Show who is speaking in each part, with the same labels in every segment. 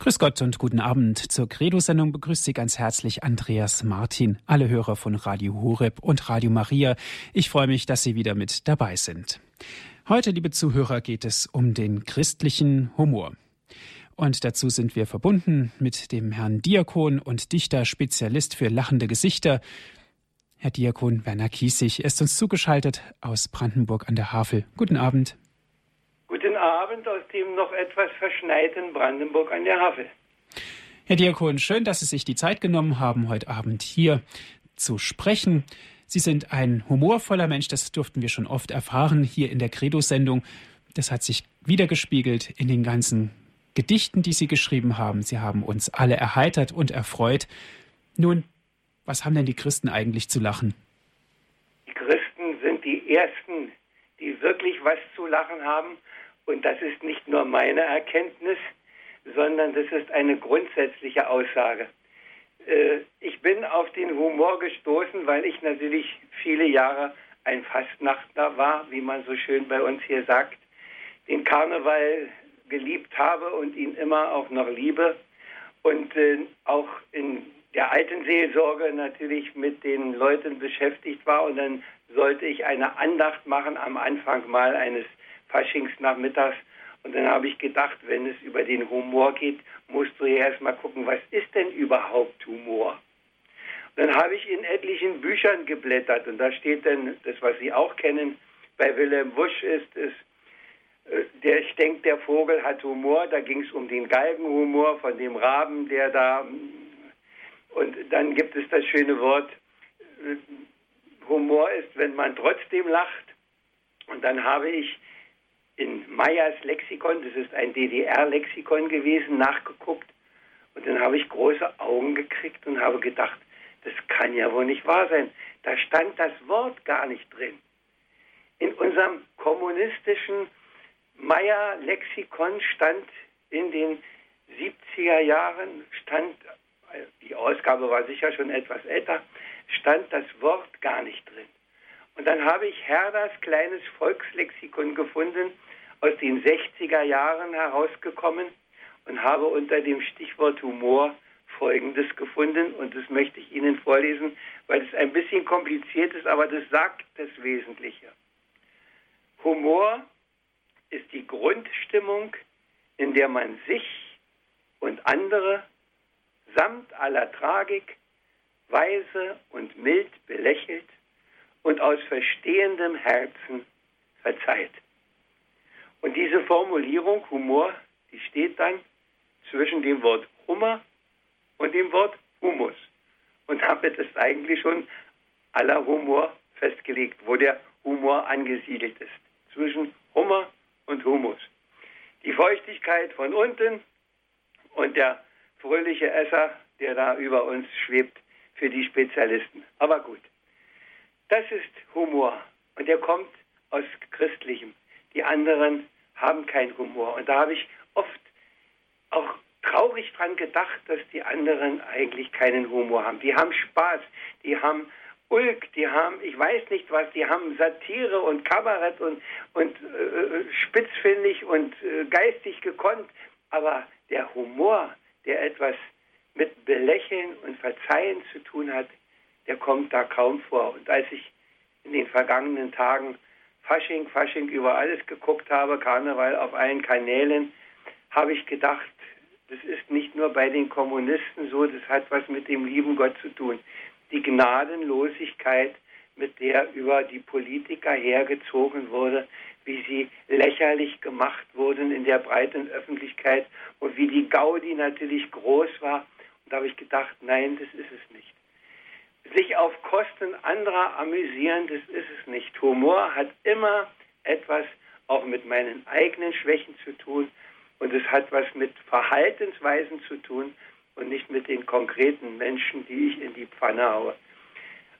Speaker 1: Grüß Gott und guten Abend. Zur Credo-Sendung begrüßt Sie ganz herzlich Andreas Martin, alle Hörer von Radio Horeb und Radio Maria. Ich freue mich, dass Sie wieder mit dabei sind. Heute, liebe Zuhörer, geht es um den christlichen Humor. Und dazu sind wir verbunden mit dem Herrn Diakon und Dichter, Spezialist für lachende Gesichter. Herr Diakon Werner Kiesig ist uns zugeschaltet aus Brandenburg an der Havel. Guten Abend.
Speaker 2: Abend aus dem noch etwas verschneiten Brandenburg an der Havel.
Speaker 1: Herr Diakon, schön, dass Sie sich die Zeit genommen haben, heute Abend hier zu sprechen. Sie sind ein humorvoller Mensch, das durften wir schon oft erfahren hier in der Credo-Sendung. Das hat sich wiedergespiegelt in den ganzen Gedichten, die Sie geschrieben haben. Sie haben uns alle erheitert und erfreut. Nun, was haben denn die Christen eigentlich zu lachen?
Speaker 2: Die Christen sind die Ersten, die wirklich was zu lachen haben. Und das ist nicht nur meine Erkenntnis, sondern das ist eine grundsätzliche Aussage. Äh, ich bin auf den Humor gestoßen, weil ich natürlich viele Jahre ein Fastnachtler war, wie man so schön bei uns hier sagt, den Karneval geliebt habe und ihn immer auch noch liebe und äh, auch in der alten Seelsorge natürlich mit den Leuten beschäftigt war und dann sollte ich eine Andacht machen am Anfang mal eines Faschingsnachmittags und dann habe ich gedacht, wenn es über den Humor geht, musst du ja erstmal gucken, was ist denn überhaupt Humor? Und dann habe ich in etlichen Büchern geblättert und da steht dann, das was Sie auch kennen, bei Wilhelm Wusch ist es, äh, der, ich denke, der Vogel hat Humor, da ging es um den Galgenhumor von dem Raben, der da und dann gibt es das schöne Wort, äh, Humor ist, wenn man trotzdem lacht. Und dann habe ich in Meyers Lexikon, das ist ein DDR-Lexikon gewesen, nachgeguckt. Und dann habe ich große Augen gekriegt und habe gedacht, das kann ja wohl nicht wahr sein. Da stand das Wort gar nicht drin. In unserem kommunistischen Meyer-Lexikon stand in den 70er Jahren, stand die Ausgabe war sicher schon etwas älter, stand das Wort gar nicht drin. Und dann habe ich Herders kleines Volkslexikon gefunden, aus den 60er Jahren herausgekommen und habe unter dem Stichwort Humor Folgendes gefunden und das möchte ich Ihnen vorlesen, weil es ein bisschen kompliziert ist, aber das sagt das Wesentliche. Humor ist die Grundstimmung, in der man sich und andere samt aller Tragik weise und mild belächelt und aus verstehendem Herzen verzeiht. Und diese Formulierung Humor, die steht dann zwischen dem Wort Hummer und dem Wort Humus. Und damit ist eigentlich schon aller Humor festgelegt, wo der Humor angesiedelt ist. Zwischen Hummer und Humus. Die Feuchtigkeit von unten und der fröhliche Esser, der da über uns schwebt für die Spezialisten. Aber gut, das ist Humor und der kommt aus Christlichem. Die anderen haben keinen Humor. Und da habe ich oft auch traurig dran gedacht, dass die anderen eigentlich keinen Humor haben. Die haben Spaß, die haben Ulk, die haben, ich weiß nicht was, die haben Satire und Kabarett und, und äh, spitzfindig und äh, geistig gekonnt. Aber der Humor, der etwas mit Belächeln und Verzeihen zu tun hat, der kommt da kaum vor. Und als ich in den vergangenen Tagen Fasching, Fasching über alles geguckt habe, Karneval auf allen Kanälen, habe ich gedacht, das ist nicht nur bei den Kommunisten so, das hat was mit dem lieben Gott zu tun. Die Gnadenlosigkeit, mit der über die Politiker hergezogen wurde, wie sie lächerlich gemacht wurden in der breiten Öffentlichkeit und wie die Gaudi natürlich groß war. Und da habe ich gedacht, nein, das ist es nicht. Sich auf Kosten anderer amüsieren, das ist es nicht. Humor hat immer etwas auch mit meinen eigenen Schwächen zu tun und es hat was mit Verhaltensweisen zu tun und nicht mit den konkreten Menschen, die ich in die Pfanne haue.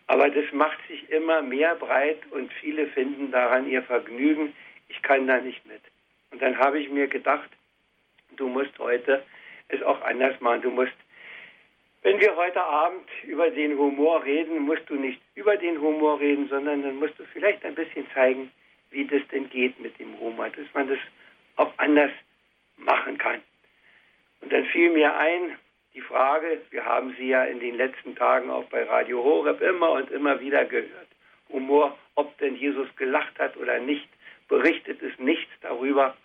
Speaker 2: Aber das macht sich immer mehr breit und viele finden daran ihr Vergnügen. Ich kann da nicht mit. Und dann habe ich mir gedacht, du musst heute es auch anders machen. Du musst, wenn wir heute Abend über den Humor reden, musst du nicht über den Humor reden, sondern dann musst du vielleicht ein bisschen zeigen, wie das denn geht mit dem Humor, dass man das auch anders machen kann. Und dann fiel mir ein, die Frage, wir haben sie ja in den letzten Tagen auch bei Radio Horeb immer und immer wieder gehört. Humor, ob denn Jesus gelacht hat oder nicht, berichtet es nichts darüber.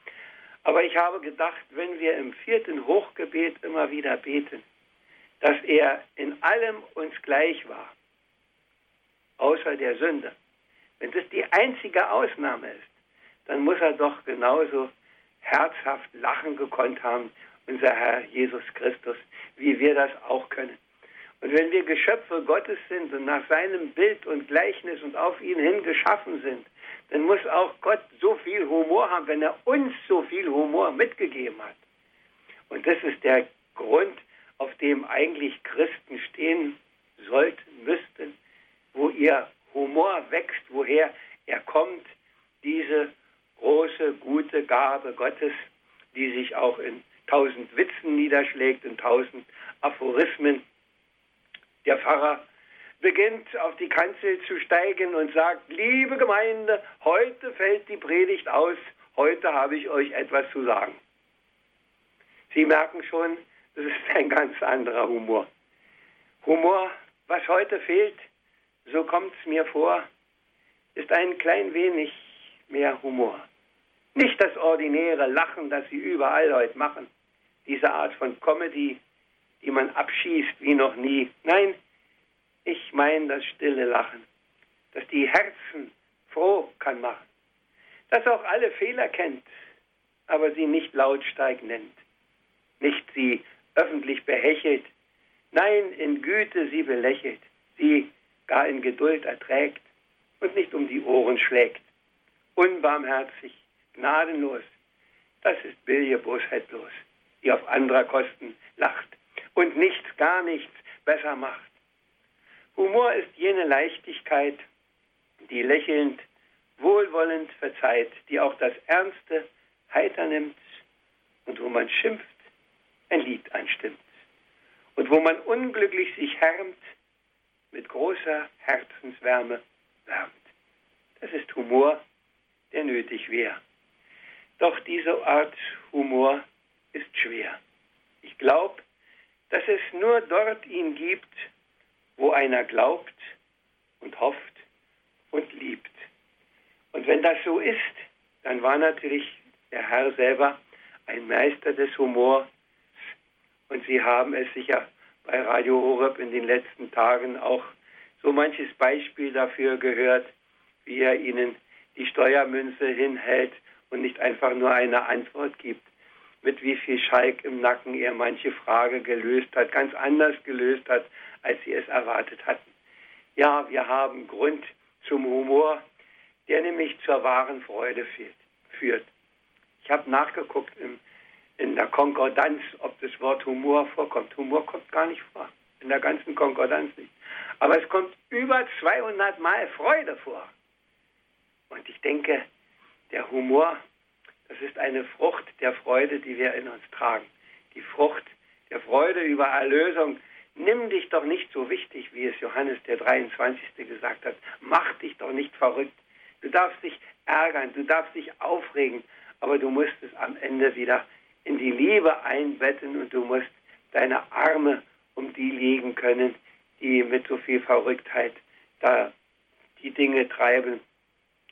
Speaker 2: Aber ich habe gedacht, wenn wir im vierten Hochgebet immer wieder beten, dass er in allem uns gleich war, außer der Sünde, wenn das die einzige Ausnahme ist, dann muss er doch genauso herzhaft lachen gekonnt haben, unser Herr Jesus Christus, wie wir das auch können. Und wenn wir Geschöpfe Gottes sind und nach seinem Bild und Gleichnis und auf ihn hin geschaffen sind, dann muss auch Gott so viel Humor haben, wenn er uns so viel Humor mitgegeben hat. Und das ist der Grund, auf dem eigentlich Christen stehen sollten, müssten, wo ihr Humor wächst, woher er kommt, diese große, gute Gabe Gottes, die sich auch in tausend Witzen niederschlägt, in tausend Aphorismen. Der Pfarrer beginnt auf die Kanzel zu steigen und sagt, liebe Gemeinde, heute fällt die Predigt aus, heute habe ich euch etwas zu sagen. Sie merken schon, das ist ein ganz anderer Humor. Humor, was heute fehlt, so kommt es mir vor, ist ein klein wenig mehr Humor. Nicht das ordinäre Lachen, das sie überall heute machen, diese Art von Comedy, die man abschießt wie noch nie. Nein, ich meine das stille Lachen, das die Herzen froh kann machen, das auch alle Fehler kennt, aber sie nicht lautstark nennt, nicht sie öffentlich behechelt, nein, in Güte sie belächelt, sie gar in Geduld erträgt und nicht um die Ohren schlägt. Unbarmherzig, gnadenlos, das ist Bilje bosheitlos, die auf anderer Kosten lacht und nichts, gar nichts besser macht. Humor ist jene Leichtigkeit, die lächelnd, wohlwollend verzeiht, die auch das Ernste heiter nimmt und wo man schimpft, ein Lied anstimmt und wo man unglücklich sich härmt, mit großer Herzenswärme wärmt. Das ist Humor, der nötig wäre. Doch diese Art Humor ist schwer. Ich glaube, dass es nur dort ihn gibt, wo einer glaubt und hofft und liebt. Und wenn das so ist, dann war natürlich der Herr selber ein Meister des Humors. Und Sie haben es sicher bei Radio Horeb in den letzten Tagen auch so manches Beispiel dafür gehört, wie er ihnen die Steuermünze hinhält und nicht einfach nur eine Antwort gibt, mit wie viel Schalk im Nacken er manche Frage gelöst hat, ganz anders gelöst hat, als sie es erwartet hatten. Ja, wir haben Grund zum Humor, der nämlich zur wahren Freude führt. Ich habe nachgeguckt im in der Konkordanz, ob das Wort Humor vorkommt. Humor kommt gar nicht vor, in der ganzen Konkordanz nicht. Aber es kommt über 200 Mal Freude vor. Und ich denke, der Humor, das ist eine Frucht der Freude, die wir in uns tragen. Die Frucht der Freude über Erlösung. Nimm dich doch nicht so wichtig, wie es Johannes der 23. gesagt hat. Mach dich doch nicht verrückt. Du darfst dich ärgern, du darfst dich aufregen, aber du musst es am Ende wieder in die Liebe einbetten und du musst deine Arme um die legen können, die mit so viel Verrücktheit da die Dinge treiben.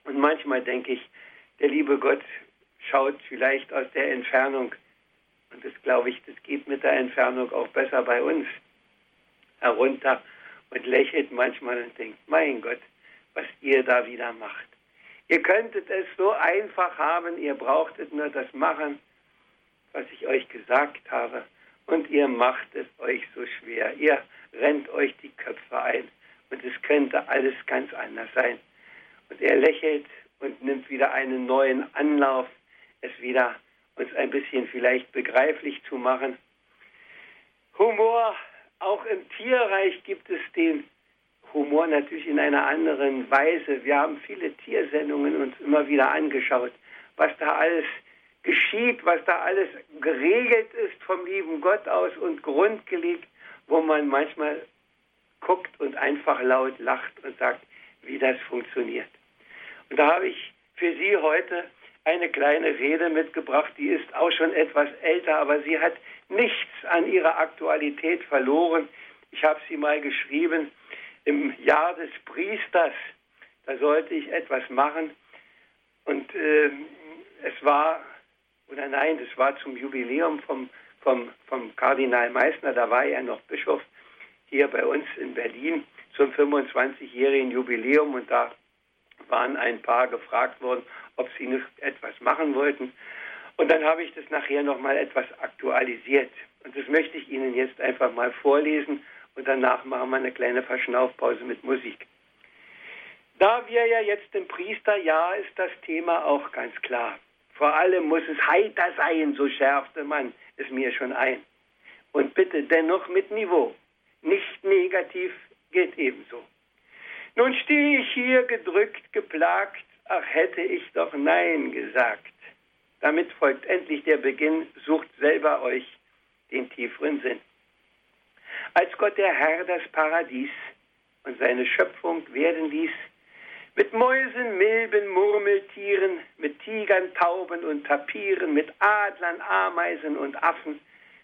Speaker 2: Und manchmal denke ich, der liebe Gott schaut vielleicht aus der Entfernung, und das glaube ich, das geht mit der Entfernung auch besser bei uns, herunter und lächelt manchmal und denkt, mein Gott, was ihr da wieder macht. Ihr könntet es so einfach haben, ihr brauchtet nur das machen was ich euch gesagt habe, und ihr macht es euch so schwer. Ihr rennt euch die Köpfe ein und es könnte alles ganz anders sein. Und er lächelt und nimmt wieder einen neuen Anlauf, es wieder uns ein bisschen vielleicht begreiflich zu machen. Humor, auch im Tierreich gibt es den Humor natürlich in einer anderen Weise. Wir haben viele Tiersendungen uns immer wieder angeschaut, was da alles geschieht, was da alles geregelt ist vom lieben Gott aus und grundgelegt, wo man manchmal guckt und einfach laut lacht und sagt, wie das funktioniert. Und da habe ich für Sie heute eine kleine Rede mitgebracht, die ist auch schon etwas älter, aber sie hat nichts an ihrer Aktualität verloren. Ich habe sie mal geschrieben im Jahr des Priesters. Da sollte ich etwas machen. Und äh, es war, oder nein, das war zum Jubiläum vom, vom, vom Kardinal Meissner, da war er noch Bischof hier bei uns in Berlin zum 25-jährigen Jubiläum und da waren ein paar gefragt worden, ob sie noch etwas machen wollten. Und dann habe ich das nachher nochmal etwas aktualisiert. Und das möchte ich Ihnen jetzt einfach mal vorlesen und danach machen wir eine kleine Verschnaufpause mit Musik. Da wir ja jetzt im Priesterjahr ist das Thema auch ganz klar. Vor allem muss es heiter sein, so schärfte man es mir schon ein. Und bitte dennoch mit Niveau. Nicht negativ geht ebenso. Nun stehe ich hier gedrückt, geplagt, ach hätte ich doch Nein gesagt. Damit folgt endlich der Beginn, sucht selber euch den tieferen Sinn. Als Gott der Herr das Paradies und seine Schöpfung werden ließ, mit Mäusen, Milben, Murmeltieren, mit Tigern, Tauben und Tapiren, mit Adlern, Ameisen und Affen,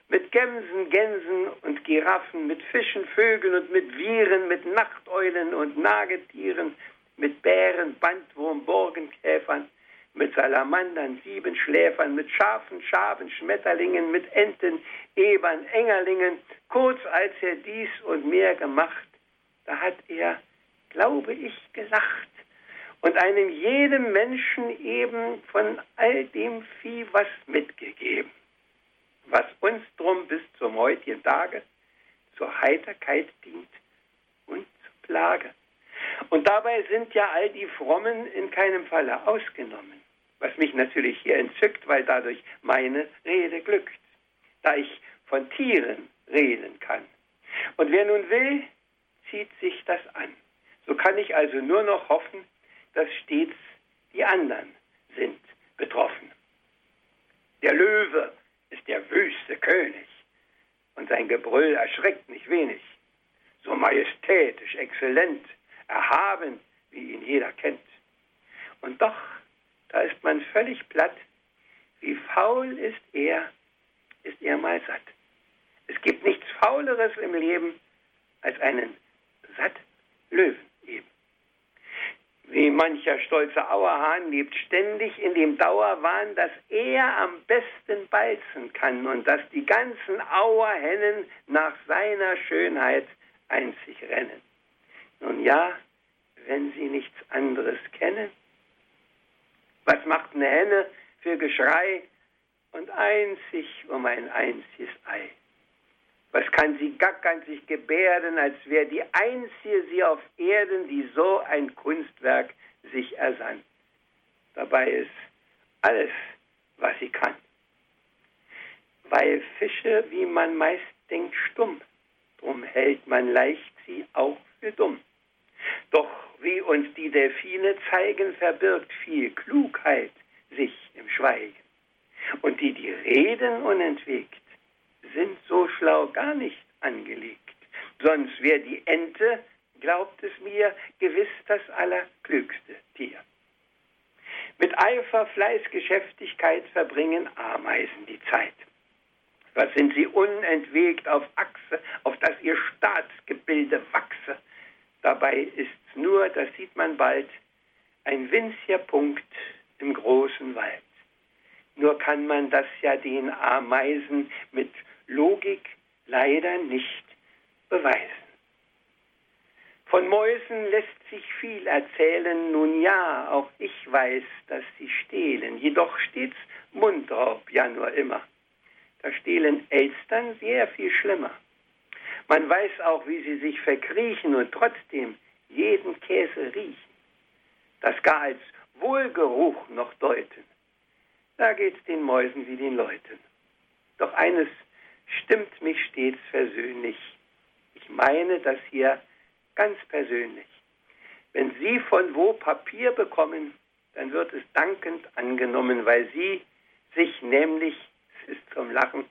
Speaker 2: mit Gämsen, Gänsen und Giraffen, mit Fischen, Vögeln und mit Viren, mit Nachteulen und Nagetieren, mit Bären, Bandwurm, Borkenkäfern, mit Salamandern, Siebenschläfern, mit Schafen, Schaben, Schmetterlingen, mit Enten, Ebern, Engerlingen. Kurz als er dies und mehr gemacht, da hat er, glaube ich, gelacht und einem jedem Menschen eben von all dem Vieh was mitgegeben was uns drum bis zum heutigen Tage zur Heiterkeit dient und zur Plage. Und dabei sind ja all die Frommen in keinem Falle ausgenommen, was mich natürlich hier entzückt, weil dadurch meine Rede glückt, da ich von Tieren reden kann. Und wer nun will, zieht sich das an. So kann ich also nur noch hoffen, dass stets die anderen sind betroffen. Der Löwe ist der wüste König und sein Gebrüll erschreckt nicht wenig. So majestätisch, exzellent, erhaben, wie ihn jeder kennt. Und doch, da ist man völlig platt. Wie faul ist er, ist er mal satt. Es gibt nichts Fauleres im Leben als einen satt Löwen. Wie mancher stolze Auerhahn lebt ständig in dem Dauerwahn, dass er am besten beißen kann und dass die ganzen Auerhennen nach seiner Schönheit einzig rennen. Nun ja, wenn sie nichts anderes kennen. Was macht eine Henne für Geschrei und einzig um ein einziges Ei? Was kann sie gackern, sich gebärden, als wäre die einzige sie auf Erden, die so ein Kunstwerk sich ersann. Dabei ist alles, was sie kann. Weil Fische, wie man meist denkt, stumm, drum hält man leicht sie auch für dumm. Doch wie uns die Delfine zeigen, verbirgt viel Klugheit sich im Schweigen. Und die, die reden unentwegt, sind so schlau gar nicht angelegt. Sonst wäre die Ente, glaubt es mir, gewiss das allerklügste Tier. Mit Eifer, Fleiß, Geschäftigkeit verbringen Ameisen die Zeit. Was sind sie unentwegt auf Achse, auf das ihr Staatsgebilde wachse? Dabei ist's nur, das sieht man bald, ein winziger Punkt im großen Wald. Nur kann man das ja den Ameisen mit Logik leider nicht beweisen. Von Mäusen lässt sich viel erzählen, nun ja, auch ich weiß, dass sie stehlen, jedoch steht's Mundraub ja nur immer. Da stehlen Elstern sehr viel schlimmer. Man weiß auch, wie sie sich verkriechen und trotzdem jeden Käse riechen, das gar als Wohlgeruch noch deuten. Da geht's den Mäusen wie den Leuten. Doch eines stimmt mich stets versöhnlich. Ich meine das hier ganz persönlich. Wenn Sie von wo Papier bekommen, dann wird es dankend angenommen, weil Sie sich nämlich, es ist zum Lachen,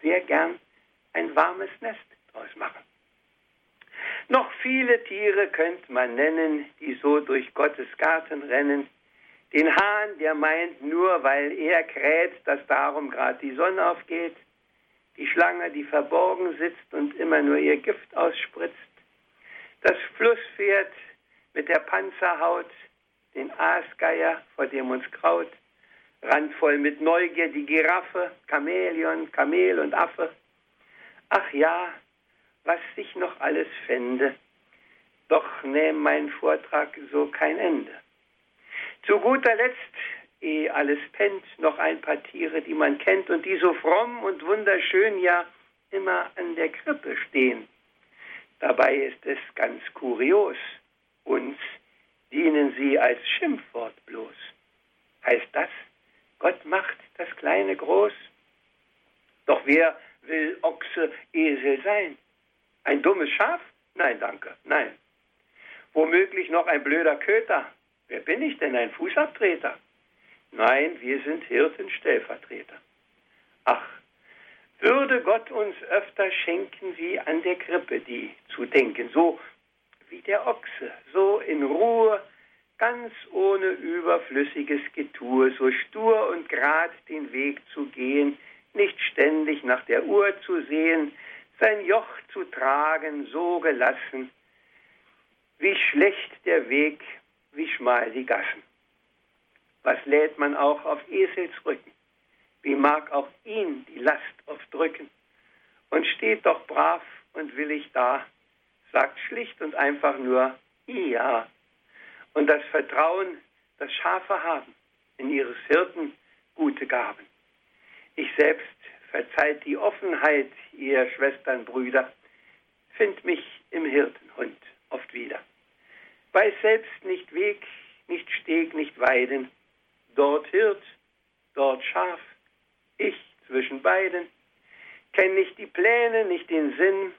Speaker 2: sehr gern ein warmes Nest draus machen. Noch viele Tiere könnte man nennen, die so durch Gottes Garten rennen. Den Hahn, der meint nur, weil er kräht, dass darum gerade die Sonne aufgeht die Schlange, die verborgen sitzt und immer nur ihr Gift ausspritzt, das Flusspferd mit der Panzerhaut, den Aasgeier, vor dem uns kraut, randvoll mit Neugier die Giraffe, Chamäleon, Kamel und Affe. Ach ja, was sich noch alles fände, doch nähm mein Vortrag so kein Ende. Zu guter Letzt, ehe alles pennt, noch ein paar Tiere, die man kennt und die so fromm und wunderschön ja immer an der Krippe stehen. Dabei ist es ganz kurios, uns dienen sie als Schimpfwort bloß. Heißt das, Gott macht das Kleine groß? Doch wer will Ochse, Esel sein? Ein dummes Schaf? Nein, danke, nein. Womöglich noch ein blöder Köter? Wer bin ich denn, ein Fußabtreter? Nein, wir sind Hirtenstellvertreter. Ach, würde Gott uns öfter schenken, wie an der Krippe die zu denken, so wie der Ochse, so in Ruhe, ganz ohne überflüssiges Getue, so stur und grad den Weg zu gehen, nicht ständig nach der Uhr zu sehen, sein Joch zu tragen, so gelassen, wie schlecht der Weg, wie schmal die Gassen. Was lädt man auch auf Esels Rücken? Wie mag auch ihn die Last oft drücken? Und steht doch brav und willig da, sagt schlicht und einfach nur Ja. Und das Vertrauen, das Schafe haben, in ihres Hirten gute Gaben. Ich selbst verzeiht die Offenheit, ihr Schwestern, Brüder, find mich im Hirtenhund oft wieder. Weiß selbst nicht Weg, nicht Steg, nicht Weiden, dort Hirt, dort Schaf, ich zwischen beiden, kenn nicht die Pläne, nicht den Sinn,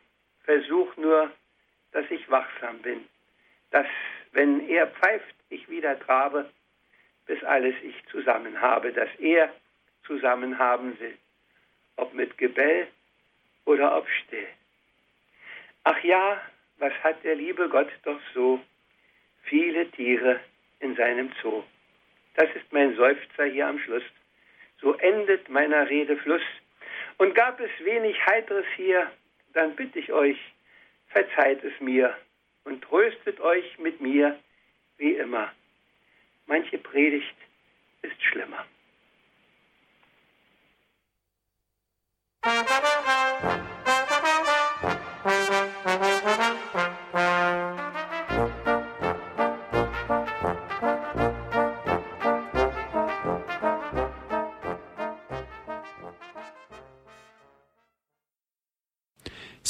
Speaker 2: versuch nur dass ich wachsam bin, dass, wenn er pfeift, ich wieder trabe, bis alles ich zusammen habe, dass er zusammen haben will, ob mit Gebell oder ob still. Ach ja, was hat der liebe Gott doch so viele Tiere in seinem Zoo. Das ist mein Seufzer hier am Schluss. So endet meiner Rede Fluss. Und gab es wenig Heiteres hier, dann bitte ich euch, verzeiht es mir und tröstet euch mit mir wie immer. Manche Predigt ist schlimmer.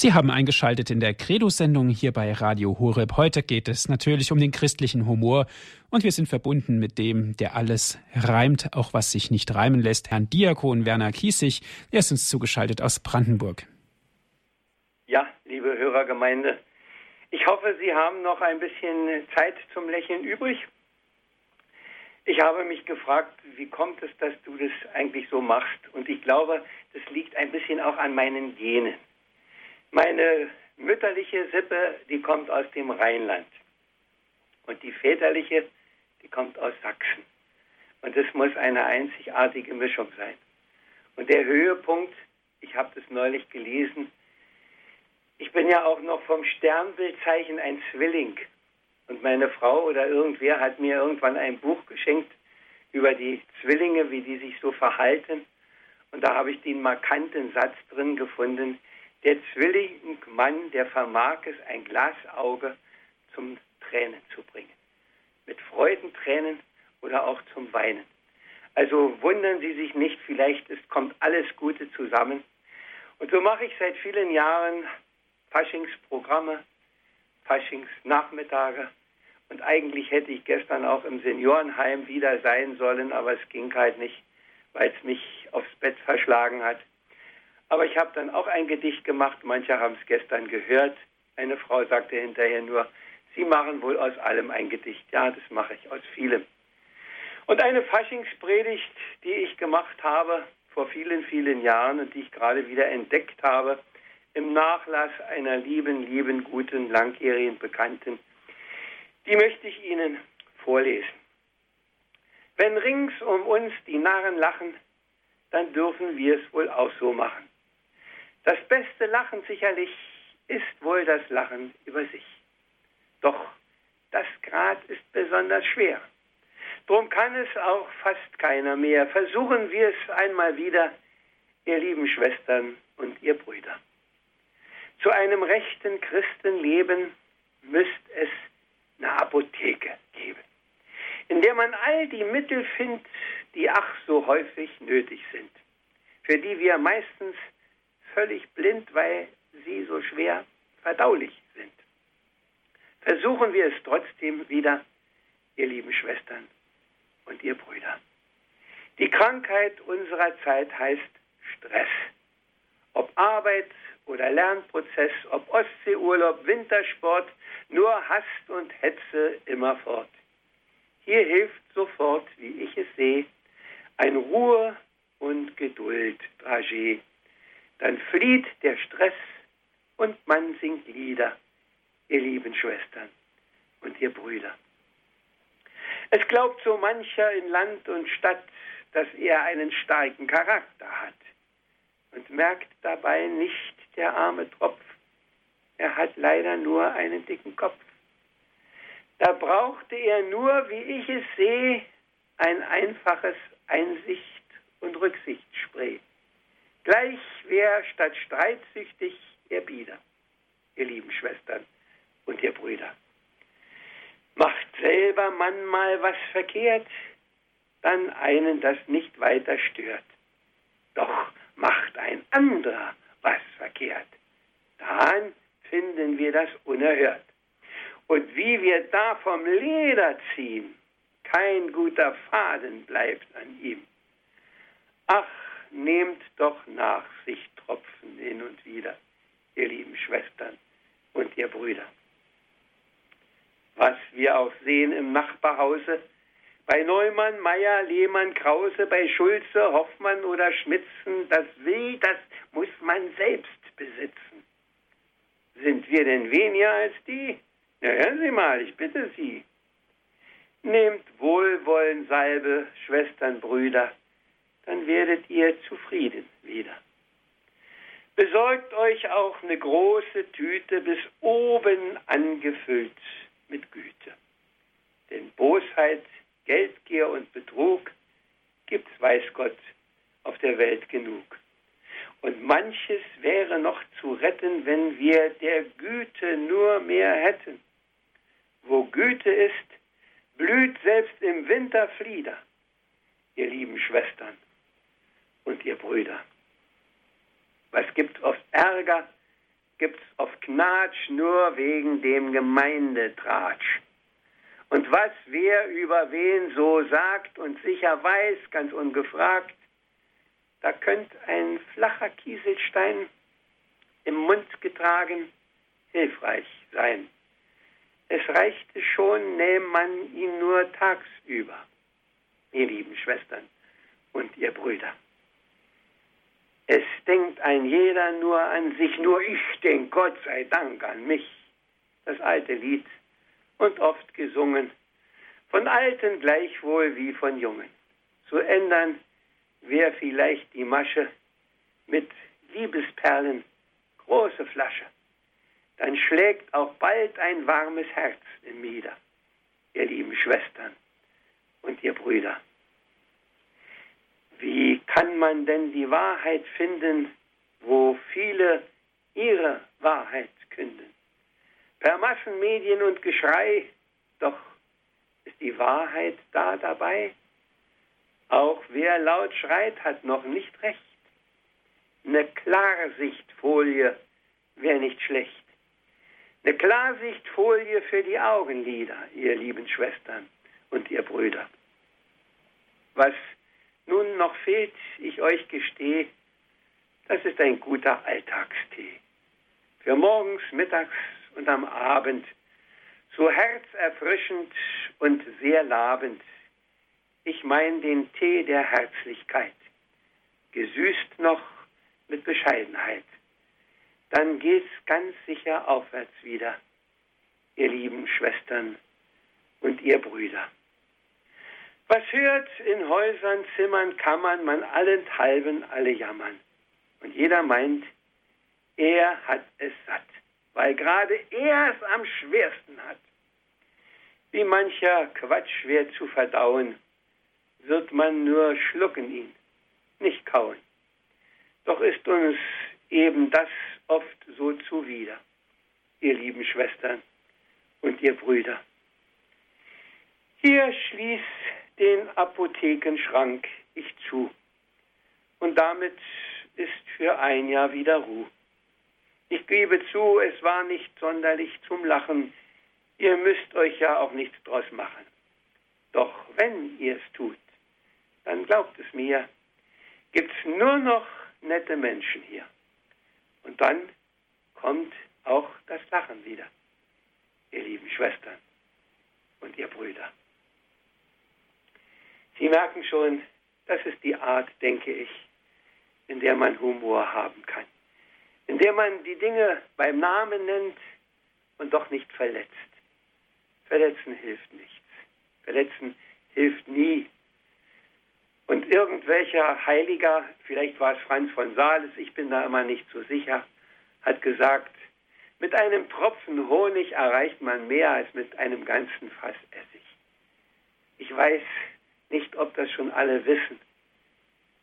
Speaker 1: Sie haben eingeschaltet in der Credo-Sendung hier bei Radio Horeb. Heute geht es natürlich um den christlichen Humor und wir sind verbunden mit dem, der alles reimt, auch was sich nicht reimen lässt, Herrn Diakon Werner Kiesig. Er ist uns zugeschaltet aus Brandenburg.
Speaker 2: Ja, liebe Hörergemeinde, ich hoffe, Sie haben noch ein bisschen Zeit zum Lächeln übrig. Ich habe mich gefragt, wie kommt es, dass du das eigentlich so machst? Und ich glaube, das liegt ein bisschen auch an meinen Genen. Meine mütterliche Sippe, die kommt aus dem Rheinland. Und die väterliche, die kommt aus Sachsen. Und es muss eine einzigartige Mischung sein. Und der Höhepunkt, ich habe das neulich gelesen, ich bin ja auch noch vom Sternbildzeichen ein Zwilling. Und meine Frau oder irgendwer hat mir irgendwann ein Buch geschenkt über die Zwillinge, wie die sich so verhalten. Und da habe ich den markanten Satz drin gefunden, der Zwillingmann, der vermag es, ein Glasauge zum Tränen zu bringen. Mit Freudentränen oder auch zum Weinen. Also wundern Sie sich nicht, vielleicht ist, kommt alles Gute zusammen. Und so mache ich seit vielen Jahren Faschingsprogramme, Faschingsnachmittage. Und eigentlich hätte ich gestern auch im Seniorenheim wieder sein sollen, aber es ging halt nicht, weil es mich aufs Bett verschlagen hat. Aber ich habe dann auch ein Gedicht gemacht, manche haben es gestern gehört. Eine Frau sagte hinterher nur, Sie machen wohl aus allem ein Gedicht. Ja, das mache ich aus vielem. Und eine Faschingspredigt, die ich gemacht habe vor vielen, vielen Jahren und die ich gerade wieder entdeckt habe, im Nachlass einer lieben, lieben, guten, langjährigen Bekannten, die möchte ich Ihnen vorlesen. Wenn rings um uns die Narren lachen, dann dürfen wir es wohl auch so machen. Das beste Lachen sicherlich ist wohl das Lachen über sich. Doch das Grad ist besonders schwer. Drum kann es auch fast keiner mehr. Versuchen wir es einmal wieder, ihr lieben Schwestern und ihr Brüder. Zu einem rechten Christenleben müsst es eine Apotheke geben, in der man all die Mittel findet, die ach so häufig nötig sind, für die wir meistens völlig blind, weil sie so schwer verdaulich sind. Versuchen wir es trotzdem wieder, ihr lieben Schwestern und ihr Brüder. Die Krankheit unserer Zeit heißt Stress. Ob Arbeit oder Lernprozess, ob Ostseeurlaub, Wintersport, nur Hast und Hetze immerfort. Hier hilft sofort, wie ich es sehe, ein Ruhe und Geduld, Dragé. Dann flieht der Stress und man singt Lieder, ihr lieben Schwestern und ihr Brüder. Es glaubt so mancher in Land und Stadt, dass er einen starken Charakter hat und merkt dabei nicht der arme Tropf, er hat leider nur einen dicken Kopf. Da brauchte er nur, wie ich es sehe, ein einfaches Einsicht und Rücksichtsspray. Gleich wer statt streitsüchtig er bieder, ihr lieben Schwestern und ihr Brüder. Macht selber man mal was verkehrt, dann einen das nicht weiter stört. Doch macht ein anderer was verkehrt, dann finden wir das unerhört. Und wie wir da vom Leder ziehen, kein guter Faden bleibt an ihm. Ach, nehmt doch Nachsichttropfen hin und wieder, ihr lieben Schwestern und ihr Brüder. Was wir auch sehen im Nachbarhause, bei Neumann, Meyer, Lehmann, Krause, bei Schulze, Hoffmann oder Schmitzen, das will, das muss man selbst besitzen. Sind wir denn weniger als die? Na, hören Sie mal, ich bitte Sie. Nehmt Wohlwollen Salbe, Schwestern, Brüder, dann werdet ihr zufrieden wieder. Besorgt euch auch eine große Tüte bis oben angefüllt mit Güte. Denn Bosheit Geldgier und Betrug gibt's, weiß Gott, auf der Welt genug. Und manches wäre noch zu retten, wenn wir der Güte nur mehr hätten. Wo Güte ist, blüht selbst im Winter Flieder, ihr lieben Schwestern Brüder. Was gibt oft Ärger, gibt's oft Knatsch, nur wegen dem Gemeindetratsch. Und was wer über wen so sagt und sicher weiß, ganz ungefragt, da könnte ein flacher Kieselstein im Mund getragen hilfreich sein. Es reichte schon, nähme man ihn nur tagsüber, ihr lieben Schwestern und ihr Brüder. Es denkt ein jeder nur an sich, nur ich denk Gott sei Dank an mich. Das alte Lied und oft gesungen, von Alten gleichwohl wie von Jungen. Zu ändern wäre vielleicht die Masche mit Liebesperlen, große Flasche. Dann schlägt auch bald ein warmes Herz in Mieder, ihr lieben Schwestern und ihr Brüder. Wie kann man denn die Wahrheit finden, wo viele ihre Wahrheit künden? per Massenmedien und Geschrei, doch ist die Wahrheit da dabei? Auch wer laut schreit, hat noch nicht recht. Eine Klarsichtfolie wäre nicht schlecht. Eine Klarsichtfolie für die Augenlider, ihr lieben Schwestern und ihr Brüder. Was nun noch fehlt, ich euch gestehe, das ist ein guter Alltagstee. Für morgens, mittags und am Abend, so herzerfrischend und sehr labend. Ich mein den Tee der Herzlichkeit, gesüßt noch mit Bescheidenheit. Dann geht's ganz sicher aufwärts wieder, ihr lieben Schwestern und ihr Brüder. Was hört in Häusern, Zimmern, Kammern man allenthalben alle jammern. Und jeder meint, er hat es satt, weil gerade er es am schwersten hat. Wie mancher Quatsch schwer zu verdauen, wird man nur schlucken ihn, nicht kauen. Doch ist uns eben das oft so zuwider, ihr lieben Schwestern und ihr Brüder. Hier schließ den Apothekenschrank ich zu und damit ist für ein Jahr wieder Ruhe. Ich gebe zu, es war nicht sonderlich zum Lachen. Ihr müsst euch ja auch nichts draus machen. Doch wenn ihr es tut, dann glaubt es mir, gibt's nur noch nette Menschen hier. Und dann kommt auch das Lachen wieder, ihr lieben Schwestern und ihr Brüder. Sie merken schon, das ist die Art, denke ich, in der man Humor haben kann, in der man die Dinge beim Namen nennt und doch nicht verletzt. Verletzen hilft nichts. Verletzen hilft nie. Und irgendwelcher Heiliger, vielleicht war es Franz von Sales, ich bin da immer nicht so sicher, hat gesagt, mit einem Tropfen Honig erreicht man mehr als mit einem ganzen Fass Essig. Ich weiß nicht, ob das schon alle wissen.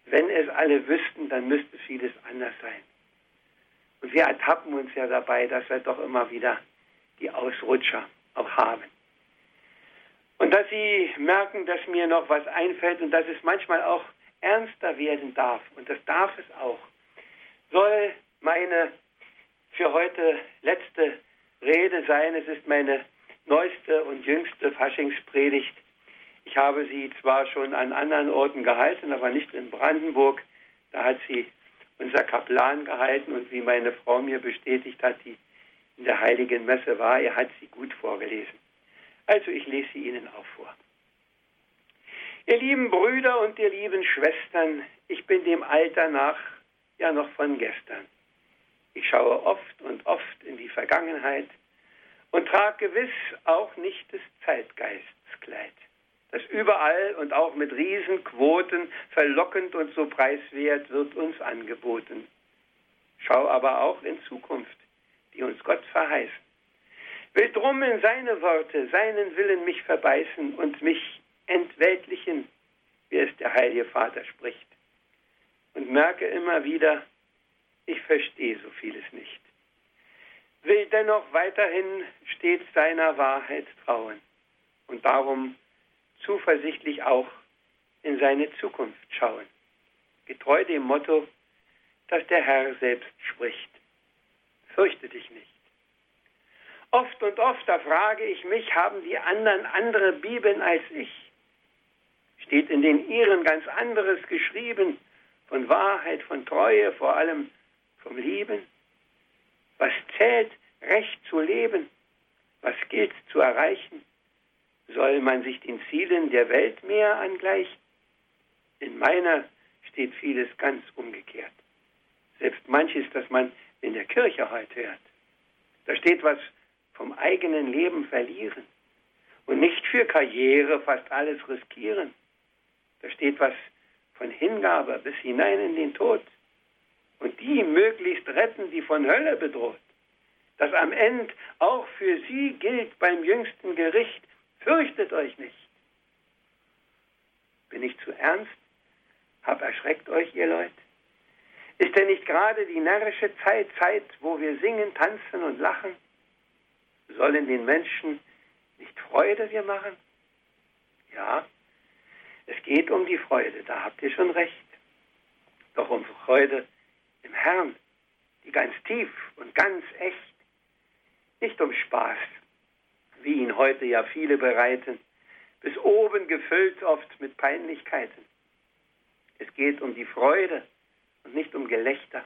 Speaker 2: Wenn es alle wüssten, dann müsste vieles anders sein. Und wir ertappen uns ja dabei, dass wir doch immer wieder die Ausrutscher auch haben. Und dass Sie merken, dass mir noch was einfällt und dass es manchmal auch ernster werden darf, und das darf es auch, soll meine für heute letzte Rede sein. Es ist meine neueste und jüngste Faschingspredigt. Ich habe sie zwar schon an anderen Orten gehalten, aber nicht in Brandenburg. Da hat sie unser Kaplan gehalten und wie meine Frau mir bestätigt hat, die in der heiligen Messe war, er hat sie gut vorgelesen. Also ich lese sie Ihnen auch vor. Ihr lieben Brüder und ihr lieben Schwestern, ich bin dem Alter nach ja noch von gestern. Ich schaue oft und oft in die Vergangenheit und trage gewiss auch nicht des Zeitgeistkleid, das überall und auch mit Riesenquoten verlockend und so preiswert wird uns angeboten. Schau aber auch in Zukunft, die uns Gott verheißen will drum in seine Worte, seinen Willen mich verbeißen und mich entweltlichen, wie es der Heilige Vater spricht. Und merke immer wieder, ich verstehe so vieles nicht. Will dennoch weiterhin stets seiner Wahrheit trauen und darum zuversichtlich auch in seine Zukunft schauen. Getreu dem Motto, das der Herr selbst spricht. Fürchte dich nicht. Oft und oft, da frage ich mich, haben die anderen andere Bibeln als ich? Steht in den ihren ganz anderes geschrieben, von Wahrheit, von Treue, vor allem vom Lieben? Was zählt, recht zu leben? Was gilt zu erreichen? Soll man sich den Zielen der Welt mehr angleichen? In meiner steht vieles ganz umgekehrt. Selbst manches, das man in der Kirche heute hört. Da steht was vom eigenen Leben verlieren und nicht für Karriere fast alles riskieren. Da steht was von Hingabe bis hinein in den Tod und die möglichst retten, die von Hölle bedroht. Das am Ende auch für sie gilt beim jüngsten Gericht. Fürchtet euch nicht. Bin ich zu ernst? Hab erschreckt euch, ihr Leute? Ist denn nicht gerade die närrische Zeit Zeit, wo wir singen, tanzen und lachen? sollen den Menschen nicht Freude wir machen? Ja, es geht um die Freude, da habt ihr schon recht. Doch um Freude im Herrn, die ganz tief und ganz echt, nicht um Spaß, wie ihn heute ja viele bereiten, bis oben gefüllt oft mit Peinlichkeiten. Es geht um die Freude und nicht um Gelächter.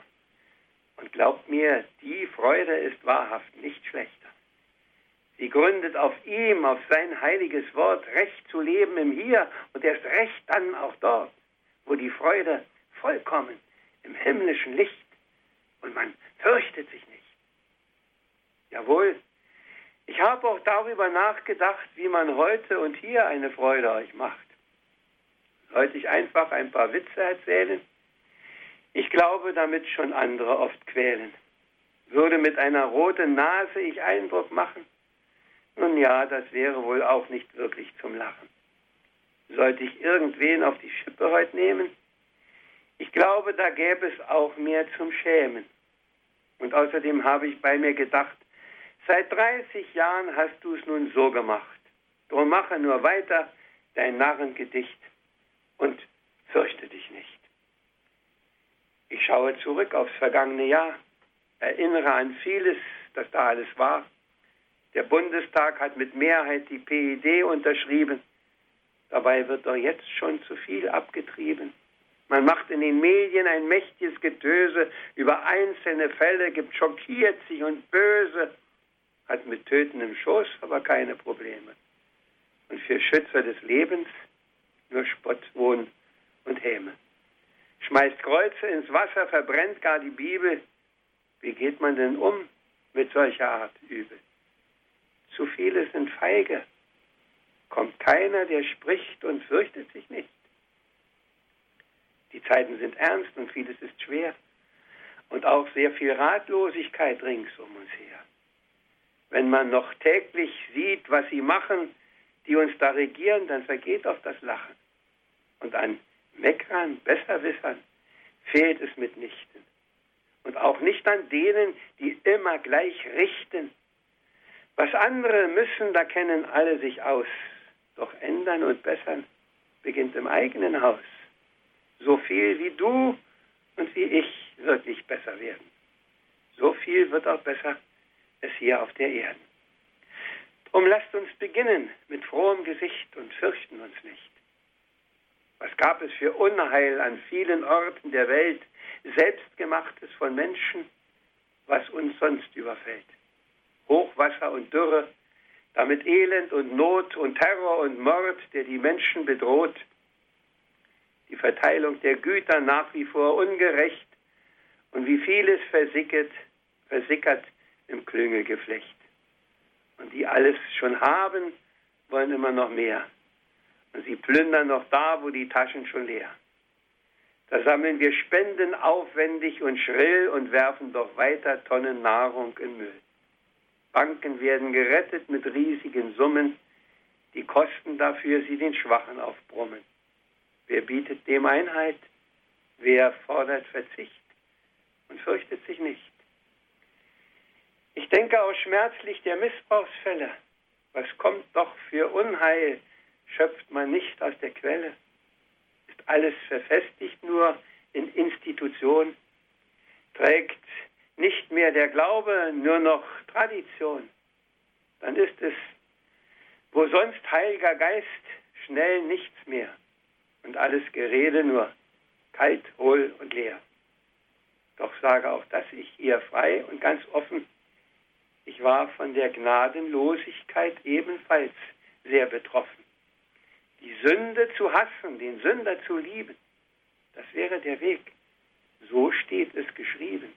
Speaker 2: Und glaubt mir, die Freude ist wahrhaft nicht schlechter. Sie gründet auf ihm, auf sein heiliges Wort, Recht zu leben im Hier und erst Recht dann auch dort, wo die Freude vollkommen im himmlischen Licht und man fürchtet sich nicht. Jawohl, ich habe auch darüber nachgedacht, wie man heute und hier eine Freude euch macht. Sollte ich einfach ein paar Witze erzählen? Ich glaube, damit schon andere oft quälen. Würde mit einer roten Nase ich Eindruck machen? Nun ja, das wäre wohl auch nicht wirklich zum Lachen. Sollte ich irgendwen auf die Schippe heute nehmen? Ich glaube, da gäbe es auch mehr zum Schämen. Und außerdem habe ich bei mir gedacht, seit 30 Jahren hast du es nun so gemacht. Drum mache nur weiter dein Narrengedicht und fürchte dich nicht. Ich schaue zurück aufs vergangene Jahr, erinnere an vieles, das da alles war. Der Bundestag hat mit Mehrheit die PID unterschrieben. Dabei wird doch jetzt schon zu viel abgetrieben. Man macht in den Medien ein mächtiges Getöse über einzelne Fälle, gibt schockiert sich und böse, hat mit tötendem Schoß aber keine Probleme. Und für Schützer des Lebens nur Spott, Wohn und Häme. Schmeißt Kreuze ins Wasser, verbrennt gar die Bibel. Wie geht man denn um mit solcher Art Übel? Zu viele sind feige. Kommt keiner, der spricht und fürchtet sich nicht. Die Zeiten sind ernst und vieles ist schwer. Und auch sehr viel Ratlosigkeit rings um uns her. Wenn man noch täglich sieht, was sie machen, die uns da regieren, dann vergeht auch das Lachen. Und an Meckern, Besserwissern fehlt es mitnichten. Und auch nicht an denen, die immer gleich richten. Was andere müssen, da kennen alle sich aus. Doch ändern und bessern beginnt im eigenen Haus. So viel wie du und wie ich wirklich besser werden. So viel wird auch besser es hier auf der Erde. Drum lasst uns beginnen mit frohem Gesicht und fürchten uns nicht. Was gab es für Unheil an vielen Orten der Welt, selbstgemachtes von Menschen, was uns sonst überfällt? Hochwasser und Dürre, damit Elend und Not und Terror und Mord, der die Menschen bedroht, die Verteilung der Güter nach wie vor ungerecht und wie vieles versickert, versickert im Klüngelgeflecht. Und die alles schon haben, wollen immer noch mehr. Und sie plündern noch da, wo die Taschen schon leer. Da sammeln wir Spenden aufwendig und schrill und werfen doch weiter Tonnen Nahrung in Müll. Banken werden gerettet mit riesigen Summen, die Kosten dafür sie den Schwachen aufbrummen. Wer bietet dem Einheit? Wer fordert Verzicht und fürchtet sich nicht? Ich denke auch schmerzlich der Missbrauchsfälle. Was kommt doch für Unheil schöpft man nicht aus der Quelle? Ist alles verfestigt nur in Institution? Trägt nicht mehr der Glaube, nur noch Tradition? Dann ist es, wo sonst Heiliger Geist, schnell nichts mehr und alles Gerede nur kalt, hohl und leer. Doch sage auch das ich hier frei und ganz offen, ich war von der Gnadenlosigkeit ebenfalls sehr betroffen die Sünde zu hassen, den Sünder zu lieben, das wäre der Weg. So steht es geschrieben.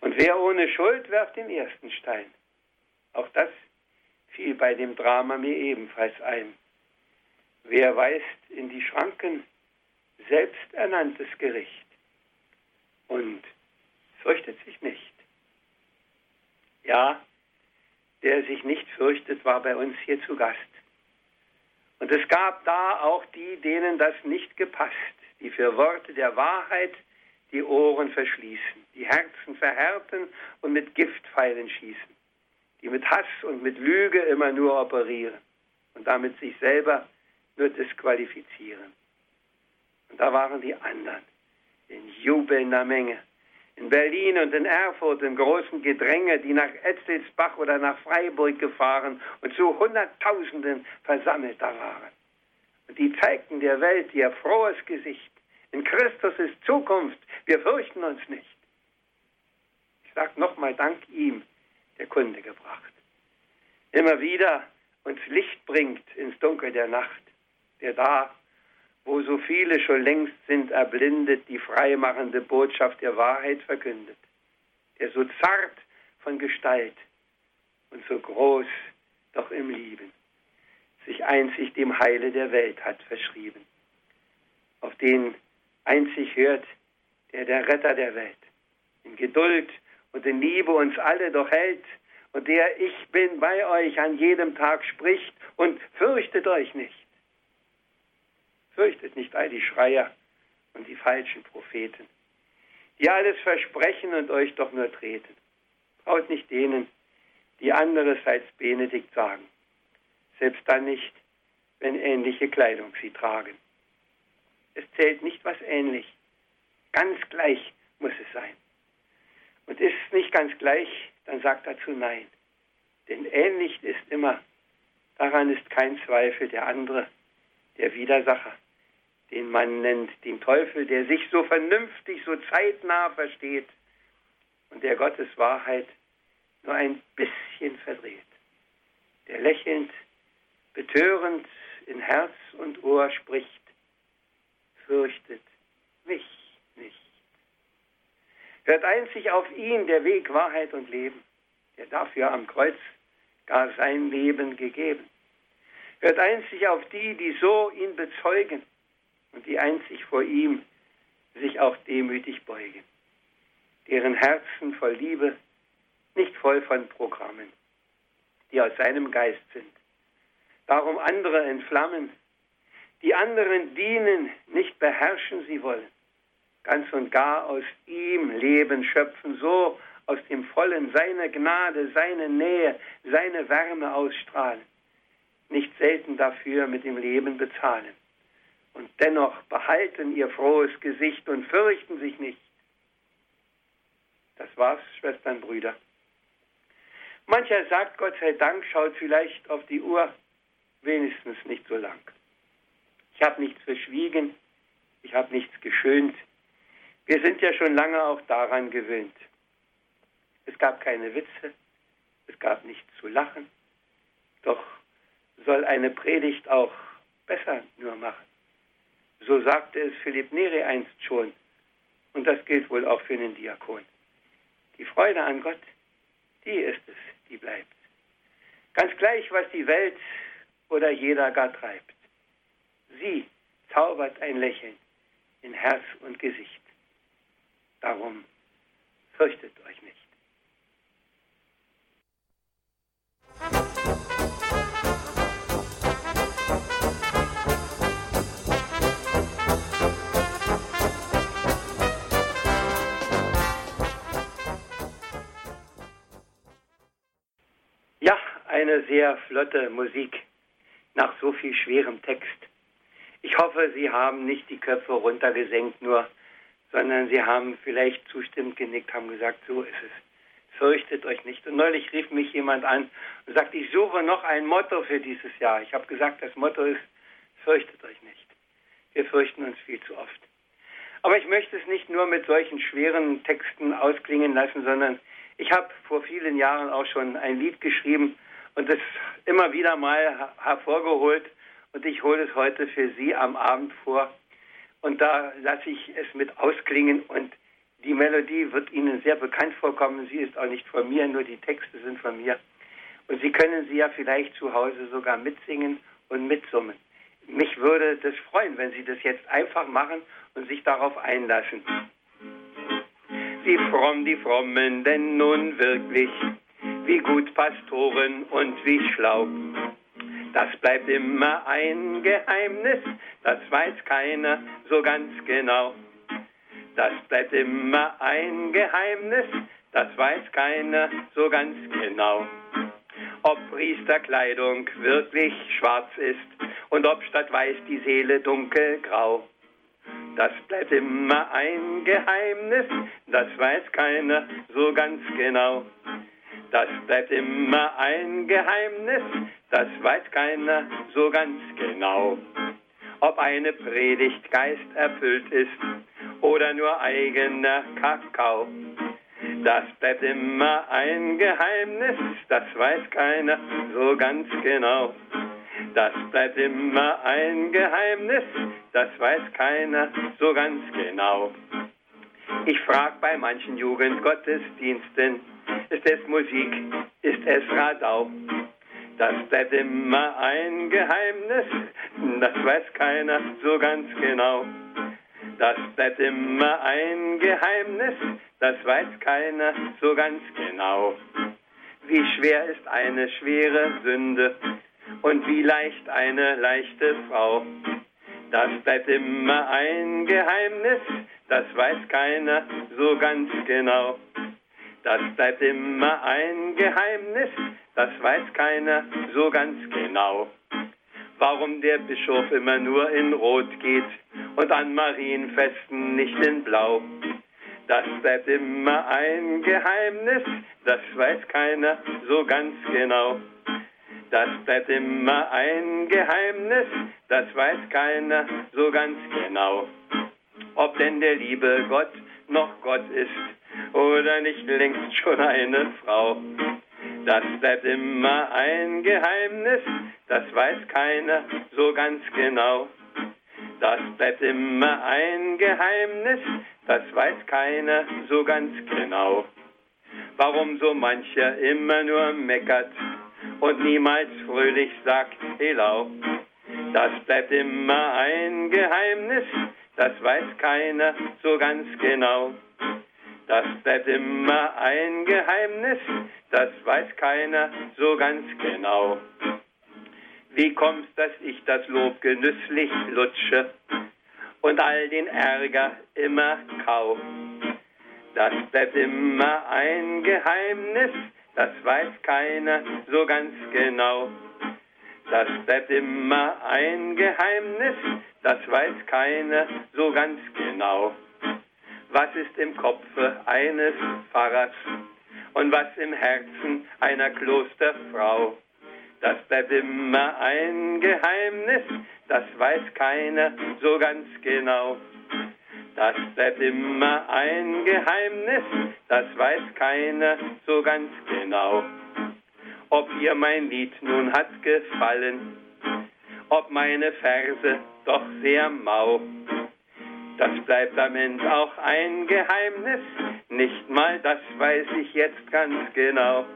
Speaker 2: Und wer ohne Schuld werft den ersten Stein. Auch das fiel bei dem Drama mir ebenfalls ein. Wer weist in die Schranken selbsternanntes Gericht und fürchtet sich nicht. Ja, der sich nicht fürchtet, war bei uns hier zu Gast. Und es gab da auch die, denen das nicht gepasst, die für Worte der Wahrheit die Ohren verschließen, die Herzen verhärten und mit Giftpfeilen schießen, die mit Hass und mit Lüge immer nur operieren und damit sich selber nur disqualifizieren. Und da waren die anderen in jubelnder Menge, in Berlin und in Erfurt im großen Gedränge, die nach Etzelsbach oder nach Freiburg gefahren und zu Hunderttausenden versammelt da waren. Und die zeigten der Welt ihr frohes Gesicht. In Christus ist Zukunft. Wir fürchten uns nicht. Ich sage nochmal Dank ihm, der Kunde gebracht. Immer wieder uns Licht bringt ins Dunkel der Nacht, der da wo so viele schon längst sind erblindet, die freimachende Botschaft der Wahrheit verkündet, der so zart von Gestalt und so groß doch im Lieben sich einzig dem Heile der Welt hat verschrieben, auf den einzig hört der der Retter der Welt, in Geduld und in Liebe uns alle doch hält und der Ich bin bei euch an jedem Tag spricht und fürchtet euch nicht. Fürchtet nicht all die Schreier und die falschen Propheten, die alles versprechen und euch doch nur treten. Traut nicht denen, die anderes als Benedikt sagen, selbst dann nicht, wenn ähnliche Kleidung sie tragen. Es zählt nicht, was ähnlich, ganz gleich muss es sein. Und ist es nicht ganz gleich, dann sagt dazu Nein. Denn ähnlich ist immer, daran ist kein Zweifel der andere, der Widersacher, den man nennt den Teufel, der sich so vernünftig, so zeitnah versteht und der Gottes Wahrheit nur ein bisschen verdreht, der lächelnd, betörend in Herz und Ohr spricht, fürchtet mich nicht. Hört einzig auf ihn, der Weg, Wahrheit und Leben, der dafür am Kreuz gar sein Leben gegeben. Hört einzig auf die, die so ihn bezeugen und die einzig vor ihm sich auch demütig beugen, deren Herzen voll Liebe nicht voll von Programmen, die aus seinem Geist sind. Darum andere entflammen, die anderen dienen, nicht beherrschen sie wollen, ganz und gar aus ihm Leben schöpfen, so aus dem Vollen seine Gnade, seine Nähe, seine Wärme ausstrahlen, nicht selten dafür mit dem Leben bezahlen. Und dennoch behalten ihr frohes Gesicht und fürchten sich nicht. Das war's, Schwestern, Brüder. Mancher sagt, Gott sei Dank, schaut vielleicht auf die Uhr, wenigstens nicht so lang. Ich habe nichts verschwiegen, ich habe nichts geschönt. Wir sind ja schon lange auch daran gewöhnt. Es gab keine Witze, es gab nichts zu lachen. Doch soll eine Predigt auch besser nur machen. So sagte es Philipp Neri einst schon. Und das gilt wohl auch für den Diakon. Die Freude an Gott, die ist es, die bleibt. Ganz gleich, was die Welt oder jeder gar treibt. Sie zaubert ein Lächeln in Herz und Gesicht. Darum fürchtet euch nicht. Eine sehr flotte Musik nach so viel schwerem Text. Ich hoffe, Sie haben nicht die Köpfe runtergesenkt nur, sondern Sie haben vielleicht zustimmend genickt, haben gesagt, so ist es. Fürchtet euch nicht. Und neulich rief mich jemand an und sagte, ich suche noch ein Motto für dieses Jahr. Ich habe gesagt, das Motto ist, fürchtet euch nicht. Wir fürchten uns viel zu oft. Aber ich möchte es nicht nur mit solchen schweren Texten ausklingen lassen, sondern ich habe vor vielen Jahren auch schon ein Lied geschrieben, und das immer wieder mal hervorgeholt und ich hole es heute für Sie am Abend vor. Und da lasse ich es mit ausklingen und die Melodie wird Ihnen sehr bekannt vorkommen. Sie ist auch nicht von mir, nur die Texte sind von mir. Und Sie können sie ja vielleicht zu Hause sogar mitsingen und mitsummen. Mich würde das freuen, wenn Sie das jetzt einfach machen und sich darauf einlassen. Wie fromm die Frommen denn nun wirklich wie gut Pastoren und wie schlau. Das bleibt immer ein Geheimnis, das weiß keiner so ganz genau. Das bleibt immer ein Geheimnis, das weiß keiner so ganz genau. Ob Priesterkleidung wirklich schwarz ist und ob statt weiß die Seele dunkelgrau. Das bleibt immer ein Geheimnis, das weiß keiner so ganz genau. Das bleibt immer ein Geheimnis, das weiß keiner so ganz genau. Ob eine Predigt geisterfüllt ist oder nur eigener Kakao. Das bleibt immer ein Geheimnis, das weiß keiner so ganz genau. Das bleibt immer ein Geheimnis, das weiß keiner so ganz genau. Ich frag bei manchen Jugendgottesdiensten, ist es Musik, ist es Radau? Das bleibt immer ein Geheimnis, das weiß keiner so ganz genau. Das bleibt immer ein Geheimnis, das weiß keiner so ganz genau. Wie schwer ist eine schwere Sünde und wie leicht eine leichte Frau. Das bleibt immer ein Geheimnis, das weiß keiner so ganz genau. Das bleibt immer ein Geheimnis, das weiß keiner so ganz genau warum der Bischof immer nur in Rot geht und an Marienfesten nicht in Blau. Das bleibt immer ein Geheimnis, das weiß keiner so ganz genau. Das bleibt immer ein Geheimnis, das weiß keiner so ganz genau. Ob denn der liebe Gott noch Gott ist oder nicht längst schon eine Frau. Das bleibt immer ein Geheimnis, das weiß keiner so ganz genau. Das bleibt immer ein Geheimnis, das weiß keiner so ganz genau. Warum so mancher immer nur meckert und niemals fröhlich sagt, Helau. Das bleibt immer ein Geheimnis, das weiß keiner so ganz genau. Das bleibt immer ein Geheimnis, das weiß keiner so ganz genau. Wie kommt's, dass ich das Lob genüsslich lutsche und all den Ärger immer kau? Das bleibt immer ein Geheimnis, das weiß keiner so ganz genau. Das bleibt immer ein Geheimnis, das weiß keiner so ganz genau was ist im Kopfe eines Pfarrers und was im Herzen einer Klosterfrau. Das bleibt immer ein Geheimnis, das weiß keiner so ganz genau. Das bleibt immer ein Geheimnis, das weiß keiner so ganz genau. Ob ihr mein Lied nun hat gefallen, ob meine Verse doch sehr mau das bleibt am Ende auch ein Geheimnis, nicht mal das weiß ich jetzt ganz genau.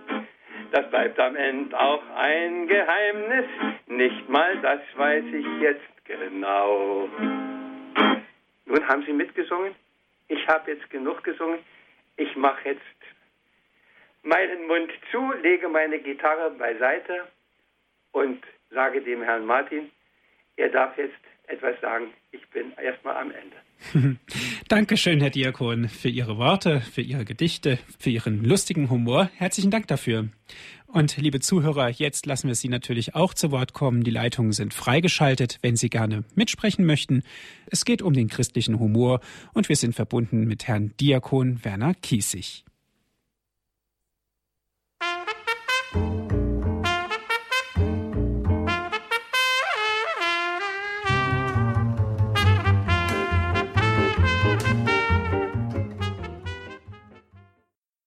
Speaker 2: Das bleibt am Ende auch ein Geheimnis, nicht mal das weiß ich jetzt genau. Nun haben Sie mitgesungen, ich habe jetzt genug gesungen, ich mache jetzt meinen Mund zu, lege meine Gitarre beiseite und sage dem Herrn Martin, er darf jetzt etwas sagen. Ich bin erstmal am Ende.
Speaker 1: Dankeschön, Herr Diakon, für Ihre Worte, für Ihre Gedichte, für Ihren lustigen Humor. Herzlichen Dank dafür. Und liebe Zuhörer, jetzt lassen wir Sie natürlich auch zu Wort kommen. Die Leitungen sind freigeschaltet, wenn Sie gerne mitsprechen möchten. Es geht um den christlichen Humor und wir sind verbunden mit Herrn Diakon Werner Kiesig.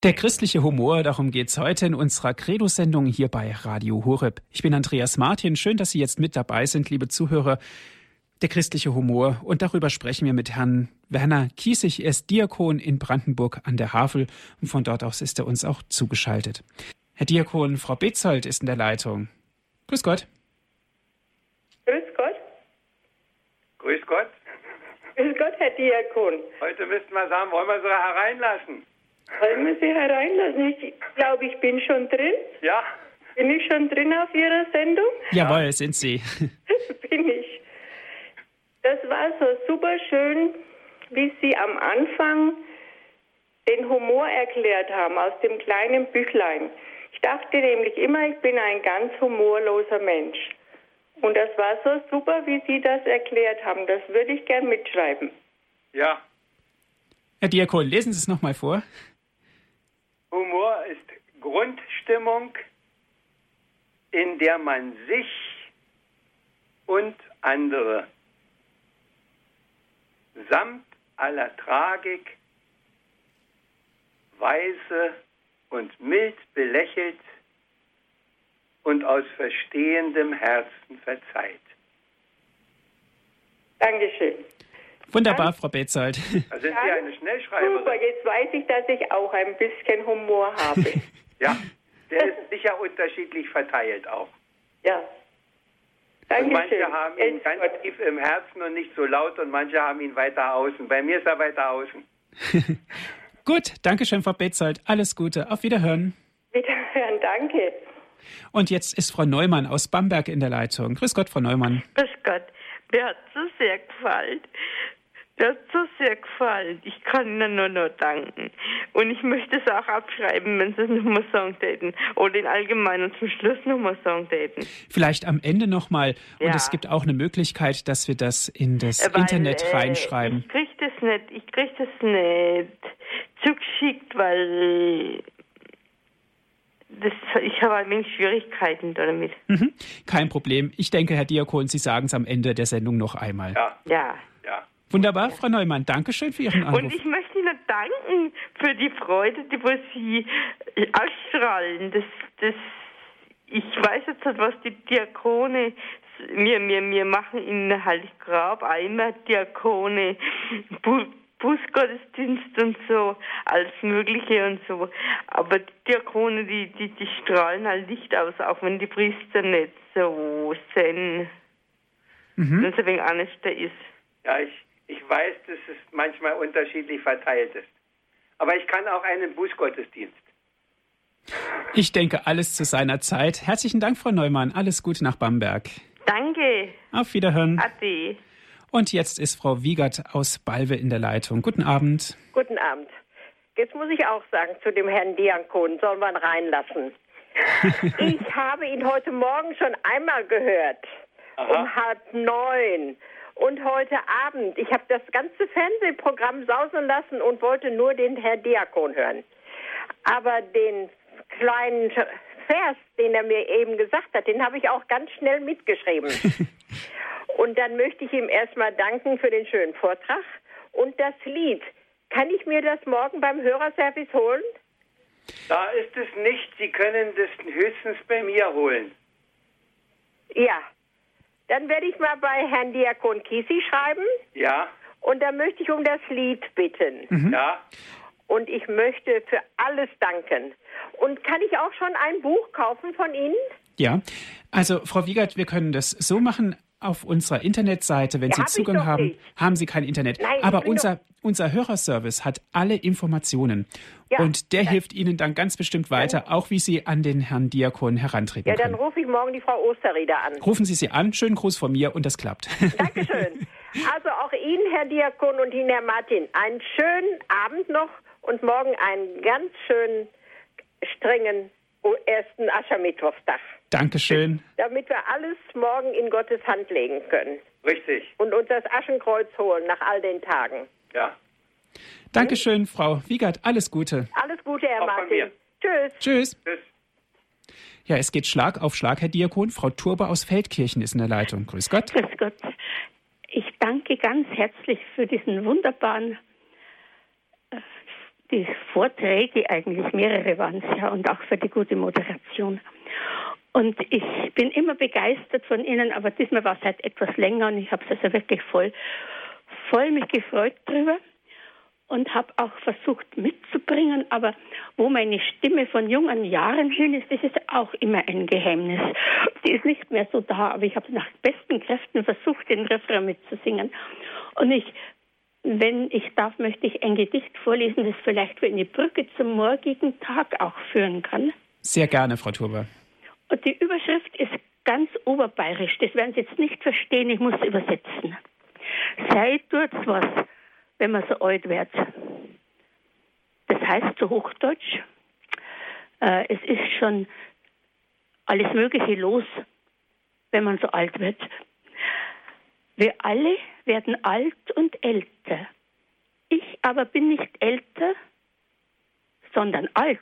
Speaker 1: Der christliche Humor, darum geht's heute in unserer Credo-Sendung hier bei Radio Horeb. Ich bin Andreas Martin. Schön, dass Sie jetzt mit dabei sind, liebe Zuhörer. Der christliche Humor. Und darüber sprechen wir mit Herrn Werner Kiesig. Er ist Diakon in Brandenburg an der Havel. Und von dort aus ist er uns auch zugeschaltet. Herr Diakon, Frau Betzold ist in der Leitung. Grüß Gott.
Speaker 3: Grüß Gott.
Speaker 2: Grüß Gott.
Speaker 3: Grüß Gott, Herr Diakon.
Speaker 2: Heute müssten wir sagen, wollen wir sie hereinlassen?
Speaker 3: Wollen wir Sie hereinlassen? Ich glaube, ich bin schon drin.
Speaker 2: Ja.
Speaker 3: Bin ich schon drin auf Ihrer Sendung?
Speaker 1: Jawohl, sind Sie.
Speaker 3: bin ich. Das war so super schön, wie Sie am Anfang den Humor erklärt haben aus dem kleinen Büchlein. Ich dachte nämlich immer, ich bin ein ganz humorloser Mensch. Und das war so super, wie Sie das erklärt haben. Das würde ich gern mitschreiben.
Speaker 2: Ja.
Speaker 1: Herr Diakon, lesen Sie es nochmal vor.
Speaker 2: Humor ist Grundstimmung, in der man sich und andere samt aller Tragik weise und mild belächelt und aus verstehendem Herzen verzeiht.
Speaker 3: Dankeschön.
Speaker 1: Wunderbar, Frau Betzold.
Speaker 2: Da sind Sie eine Schnellschreiberin.
Speaker 3: Super, jetzt weiß ich, dass ich auch ein bisschen Humor habe.
Speaker 2: ja, der ist sicher unterschiedlich verteilt auch.
Speaker 3: Ja.
Speaker 2: Und manche haben ihn ganz tief im Herzen und nicht so laut und manche haben ihn weiter außen. Bei mir ist er weiter außen.
Speaker 1: Gut, danke schön, Frau Betzold. Alles Gute. Auf Wiederhören.
Speaker 3: Wiederhören, danke.
Speaker 1: Und jetzt ist Frau Neumann aus Bamberg in der Leitung. Grüß Gott, Frau Neumann.
Speaker 4: Grüß Gott. Mir hat so sehr gefallen. Mir hat so sehr gefallen. Ich kann Ihnen nur noch danken. Und ich möchte es auch abschreiben, wenn Sie es nochmal sagen täten. Oder in Allgemeinen zum Schluss nochmal sagen täten.
Speaker 1: Vielleicht am Ende nochmal. Und ja. es gibt auch eine Möglichkeit, dass wir das in das Weil, Internet äh, reinschreiben.
Speaker 4: Ich kriege das nicht. Ich kriege das nicht zugeschickt, weil das, ich habe ein wenig Schwierigkeiten damit.
Speaker 1: Mhm. Kein Problem. Ich denke, Herr Diakon, Sie sagen es am Ende der Sendung noch einmal.
Speaker 2: Ja.
Speaker 4: Ja.
Speaker 2: ja.
Speaker 1: Wunderbar, Frau Neumann. Dankeschön für Ihren Anruf.
Speaker 4: Und ich möchte Ihnen danken für die Freude, die wo Sie ausstrahlen. Das, das, ich weiß jetzt nicht, was die Diakone wir, wir, wir machen in Heiliggrab einmal Diakone Busgottesdienst und so, alles Mögliche und so. Aber die Diakone, die, die, die strahlen halt Licht aus, auch wenn die Priester nicht so sind. Mhm. Wenn es ein wenig ernster ist.
Speaker 2: Ja, ich, ich weiß, dass es manchmal unterschiedlich verteilt ist. Aber ich kann auch einen Bußgottesdienst.
Speaker 1: Ich denke, alles zu seiner Zeit. Herzlichen Dank, Frau Neumann. Alles Gute nach Bamberg.
Speaker 4: Danke.
Speaker 1: Auf Wiederhören.
Speaker 4: Ade.
Speaker 1: Und jetzt ist Frau Wiegert aus Balve in der Leitung. Guten Abend.
Speaker 5: Guten Abend. Jetzt muss ich auch sagen zu dem Herrn Diankon, soll man reinlassen. ich habe ihn heute Morgen schon einmal gehört, Aha. um halb neun. Und heute Abend, ich habe das ganze Fernsehprogramm sausen lassen und wollte nur den Herrn Diakon hören. Aber den kleinen Vers, den er mir eben gesagt hat, den habe ich auch ganz schnell mitgeschrieben. Und dann möchte ich ihm erstmal danken für den schönen Vortrag. Und das Lied, kann ich mir das morgen beim Hörerservice holen?
Speaker 2: Da ist es nicht. Sie können das höchstens bei mir holen.
Speaker 5: Ja. Dann werde ich mal bei Herrn Diakon Kisi schreiben.
Speaker 2: Ja.
Speaker 5: Und dann möchte ich um das Lied bitten.
Speaker 2: Mhm. Ja.
Speaker 5: Und ich möchte für alles danken. Und kann ich auch schon ein Buch kaufen von Ihnen?
Speaker 1: Ja, also Frau Wiegert, wir können das so machen auf unserer Internetseite, wenn ja, Sie hab Zugang haben, nicht. haben Sie kein Internet. Nein, Aber unser, unser Hörerservice hat alle Informationen. Ja, und der hilft Ihnen dann ganz bestimmt weiter, dann, auch wie Sie an den Herrn Diakon herantreten
Speaker 5: Ja, dann rufe ich morgen die Frau Osterrieder an.
Speaker 1: Rufen Sie sie an. Schönen Gruß von mir und das klappt.
Speaker 5: Dankeschön. Also auch Ihnen, Herr Diakon und Ihnen, Herr Martin, einen schönen Abend noch und morgen einen ganz schönen, strengen ersten Aschermittwochstag.
Speaker 1: Dankeschön.
Speaker 5: Damit wir alles morgen in Gottes Hand legen können.
Speaker 2: Richtig.
Speaker 5: Und uns das Aschenkreuz holen nach all den Tagen.
Speaker 2: Ja.
Speaker 1: Dankeschön? Frau Wiegert. Alles Gute.
Speaker 5: Alles Gute, Herr Auch Martin. Tschüss.
Speaker 1: Tschüss. Tschüss. Ja, es geht Schlag auf Schlag, Herr Diakon. Frau Turbe aus Feldkirchen ist in der Leitung. Grüß Gott.
Speaker 6: Grüß Gott. Ich danke ganz herzlich für diesen wunderbaren die Vorträge, eigentlich mehrere waren es ja, und auch für die gute Moderation. Und ich bin immer begeistert von Ihnen, aber diesmal war es halt etwas länger und ich habe es also wirklich voll, voll mich gefreut drüber und habe auch versucht mitzubringen, aber wo meine Stimme von jungen Jahren hin ist, das ist auch immer ein Geheimnis. Die ist nicht mehr so da, aber ich habe nach besten Kräften versucht, den Refrain mitzusingen. Und ich wenn ich darf, möchte ich ein Gedicht vorlesen, das vielleicht für eine Brücke zum morgigen Tag auch führen kann.
Speaker 1: Sehr gerne, Frau Turber.
Speaker 6: Und die Überschrift ist ganz oberbayerisch. Das werden Sie jetzt nicht verstehen, ich muss übersetzen. Sei dort was, wenn man so alt wird. Das heißt zu Hochdeutsch, äh, es ist schon alles Mögliche los, wenn man so alt wird. Wir alle werden alt und älter. Ich aber bin nicht älter, sondern alt.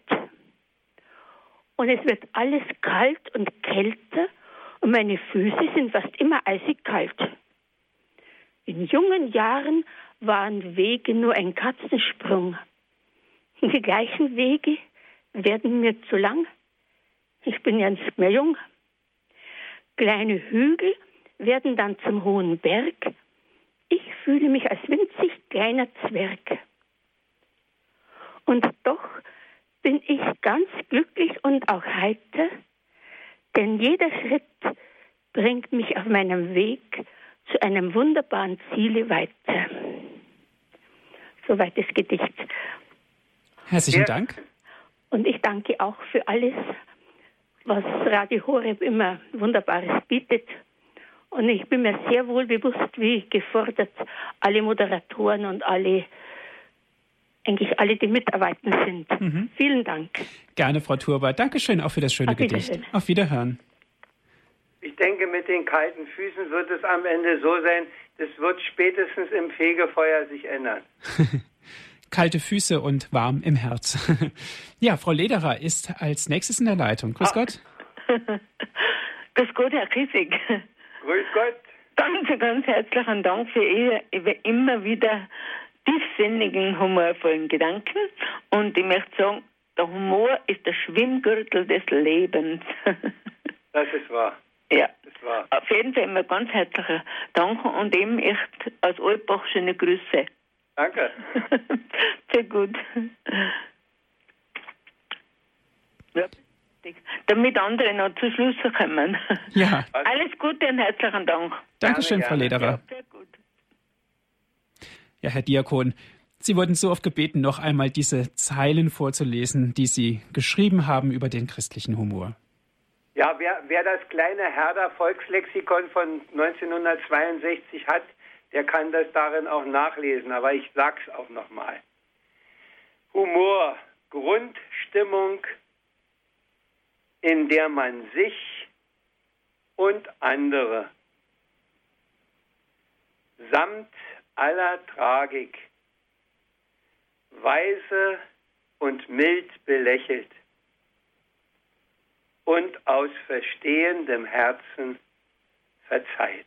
Speaker 6: Und es wird alles kalt und kälter und meine Füße sind fast immer eisig kalt. In jungen Jahren waren Wege nur ein Katzensprung. Die gleichen Wege werden mir zu lang. Ich bin ja nicht mehr jung. Kleine Hügel werden dann zum hohen Berg. Ich fühle mich als winzig kleiner Zwerg. Und doch bin ich ganz glücklich und auch heiter, denn jeder Schritt bringt mich auf meinem Weg zu einem wunderbaren Ziele weiter. Soweit das Gedicht.
Speaker 1: Herzlichen ja. Dank.
Speaker 6: Und ich danke auch für alles, was Radio Horeb immer Wunderbares bietet. Und ich bin mir sehr wohl bewusst, wie gefordert alle Moderatoren und alle, eigentlich alle, die mitarbeiten sind. Mhm. Vielen Dank.
Speaker 1: Gerne, Frau Turber. Dankeschön auch für das schöne Auf Gedicht. Auf Wiederhören.
Speaker 2: Ich denke, mit den kalten Füßen wird es am Ende so sein, das wird spätestens im Fegefeuer sich ändern.
Speaker 1: Kalte Füße und warm im Herz. ja, Frau Lederer ist als nächstes in der Leitung. Grüß ah. Gott.
Speaker 7: Grüß Gott, Herr Kiesig.
Speaker 2: Grüß Gott.
Speaker 7: Ganz, ganz herzlichen Dank für Ihre immer wieder tiefsinnigen, humorvollen Gedanken. Und ich möchte sagen, der Humor ist der Schwimmgürtel des Lebens.
Speaker 2: das ist wahr.
Speaker 7: Ja, auf jeden Fall immer ganz herzlicher Dank und eben echt aus Altbach schöne Grüße.
Speaker 2: Danke.
Speaker 7: Sehr gut. Ja, damit andere noch zu Schluss kommen.
Speaker 1: Ja.
Speaker 7: Alles Gute und herzlichen Dank.
Speaker 1: Dankeschön, Frau Lederer. Ja. Ja, Herr Diakon, Sie wurden so oft gebeten, noch einmal diese Zeilen vorzulesen, die Sie geschrieben haben über den christlichen Humor.
Speaker 2: Ja, wer, wer das kleine Herder Volkslexikon von 1962 hat, der kann das darin auch nachlesen, aber ich sag's auch nochmal. Humor, Grundstimmung, in der man sich und andere samt aller Tragik weise und mild belächelt und aus verstehendem Herzen verzeiht.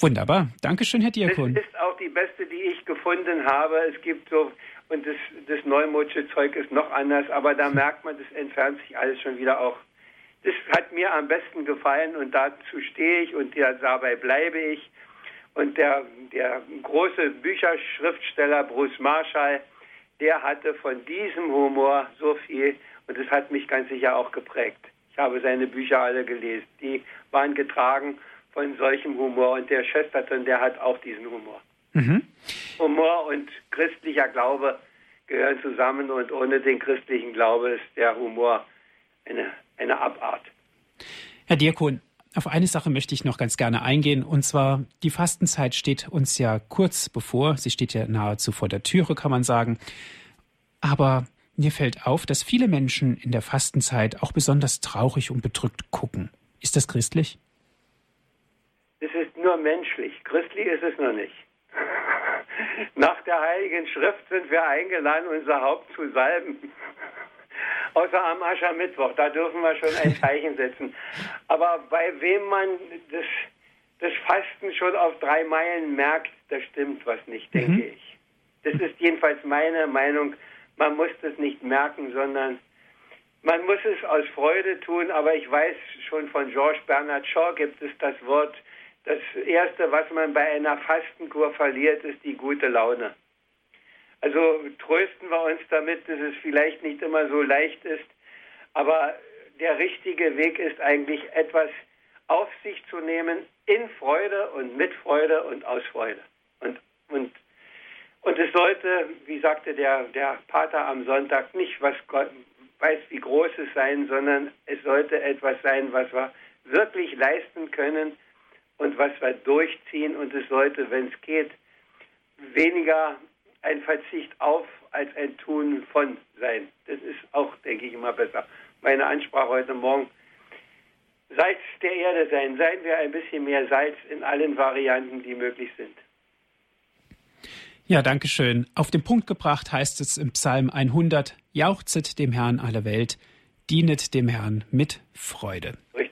Speaker 1: Wunderbar. Dankeschön, Herr Diakon.
Speaker 2: Das ist auch die beste, die ich gefunden habe. Es gibt so, und das, das Neumutsche Zeug ist noch anders, aber da merkt man, das entfernt sich alles schon wieder auch. Das hat mir am besten gefallen und dazu stehe ich und dabei bleibe ich. Und der, der große Bücherschriftsteller Bruce Marshall, der hatte von diesem Humor so viel und es hat mich ganz sicher auch geprägt. Ich habe seine Bücher alle gelesen. Die waren getragen von solchem Humor und der Chesterton, der hat auch diesen Humor. Mhm. Humor und christlicher Glaube gehören zusammen und ohne den christlichen Glaube ist der Humor eine, eine Abart.
Speaker 1: Herr Diakon, auf eine Sache möchte ich noch ganz gerne eingehen, und zwar die Fastenzeit steht uns ja kurz bevor. Sie steht ja nahezu vor der Türe, kann man sagen. Aber mir fällt auf, dass viele Menschen in der Fastenzeit auch besonders traurig und bedrückt gucken. Ist das christlich?
Speaker 2: Es ist nur menschlich. Christlich ist es noch nicht. Nach der Heiligen Schrift sind wir eingeladen, unser Haupt zu salben außer am Aschermittwoch. Da dürfen wir schon ein Zeichen setzen. Aber bei wem man das, das Fasten schon auf drei Meilen merkt, da stimmt was nicht, denke mhm. ich. Das ist jedenfalls meine Meinung. Man muss das nicht merken, sondern man muss es aus Freude tun. Aber ich weiß schon von Georges Bernard Shaw gibt es das Wort, das Erste, was man bei einer Fastenkur verliert, ist die gute Laune. Also trösten wir uns damit, dass es vielleicht nicht immer so leicht ist, aber der richtige Weg ist eigentlich etwas auf sich zu nehmen in Freude und mit Freude und aus Freude. Und, und, und es sollte, wie sagte der, der Pater am Sonntag, nicht was Gott weiß, wie groß es sein, sondern es sollte etwas sein, was wir wirklich leisten können und was wir durchziehen. Und es sollte, wenn es geht, weniger ein Verzicht auf als ein Tun von sein. Das ist auch, denke ich, immer besser. Meine Ansprache heute Morgen. Salz der Erde sein. Seien wir ein bisschen mehr Salz in allen Varianten, die möglich sind.
Speaker 1: Ja, danke schön. Auf den Punkt gebracht heißt es im Psalm 100, jauchzet dem Herrn alle Welt, dienet dem Herrn mit Freude.
Speaker 2: Richtig.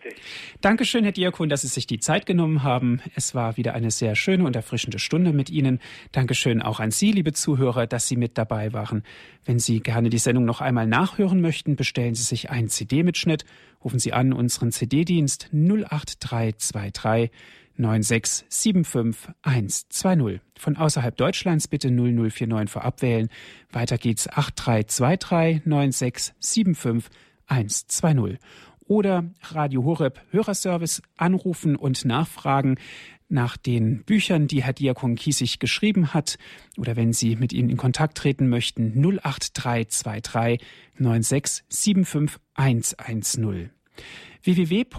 Speaker 1: Dankeschön, Herr Diakon, dass Sie sich die Zeit genommen haben. Es war wieder eine sehr schöne und erfrischende Stunde mit Ihnen. Dankeschön auch an Sie, liebe Zuhörer, dass Sie mit dabei waren. Wenn Sie gerne die Sendung noch einmal nachhören möchten, bestellen Sie sich einen CD-Mitschnitt. Rufen Sie an unseren CD-Dienst 08323 9675120. Von außerhalb Deutschlands bitte 0049 vorab wählen. Weiter geht's 8323 9675 120 oder Radio Horeb Hörerservice anrufen und nachfragen nach den Büchern, die Herr Diakon Kiesig geschrieben hat, oder wenn Sie mit Ihnen in Kontakt treten möchten, 08323 96 75 110 www.hore.org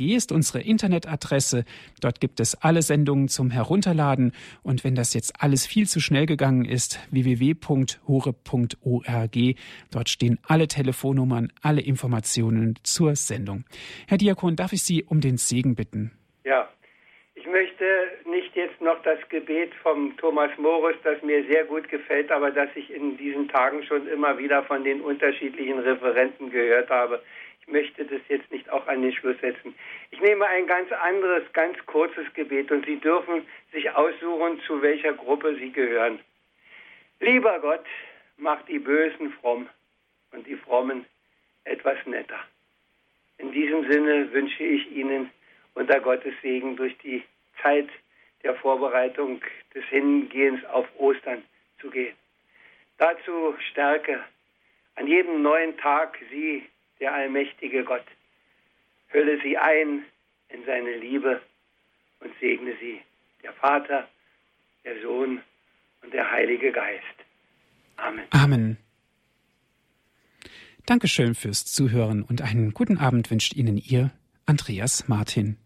Speaker 1: ist unsere Internetadresse. Dort gibt es alle Sendungen zum Herunterladen. Und wenn das jetzt alles viel zu schnell gegangen ist, www.hore.org. Dort stehen alle Telefonnummern, alle Informationen zur Sendung. Herr Diakon, darf ich Sie um den Segen bitten?
Speaker 2: Ja. Ich möchte jetzt noch das Gebet vom Thomas Morus, das mir sehr gut gefällt, aber das ich in diesen Tagen schon immer wieder von den unterschiedlichen Referenten gehört habe, möchte das jetzt nicht auch an den Schluss setzen. Ich nehme ein ganz anderes, ganz kurzes Gebet und Sie dürfen sich aussuchen, zu welcher Gruppe Sie gehören. Lieber Gott, mach die Bösen fromm und die Frommen etwas netter. In diesem Sinne wünsche ich Ihnen unter Gottes Segen durch die Zeit der Vorbereitung des Hingehens auf Ostern zu gehen. Dazu Stärke an jedem neuen Tag Sie der allmächtige Gott. Hülle sie ein in seine Liebe und segne sie, der Vater, der Sohn und der Heilige Geist. Amen.
Speaker 1: Amen. Dankeschön fürs Zuhören und einen guten Abend wünscht Ihnen Ihr Andreas Martin.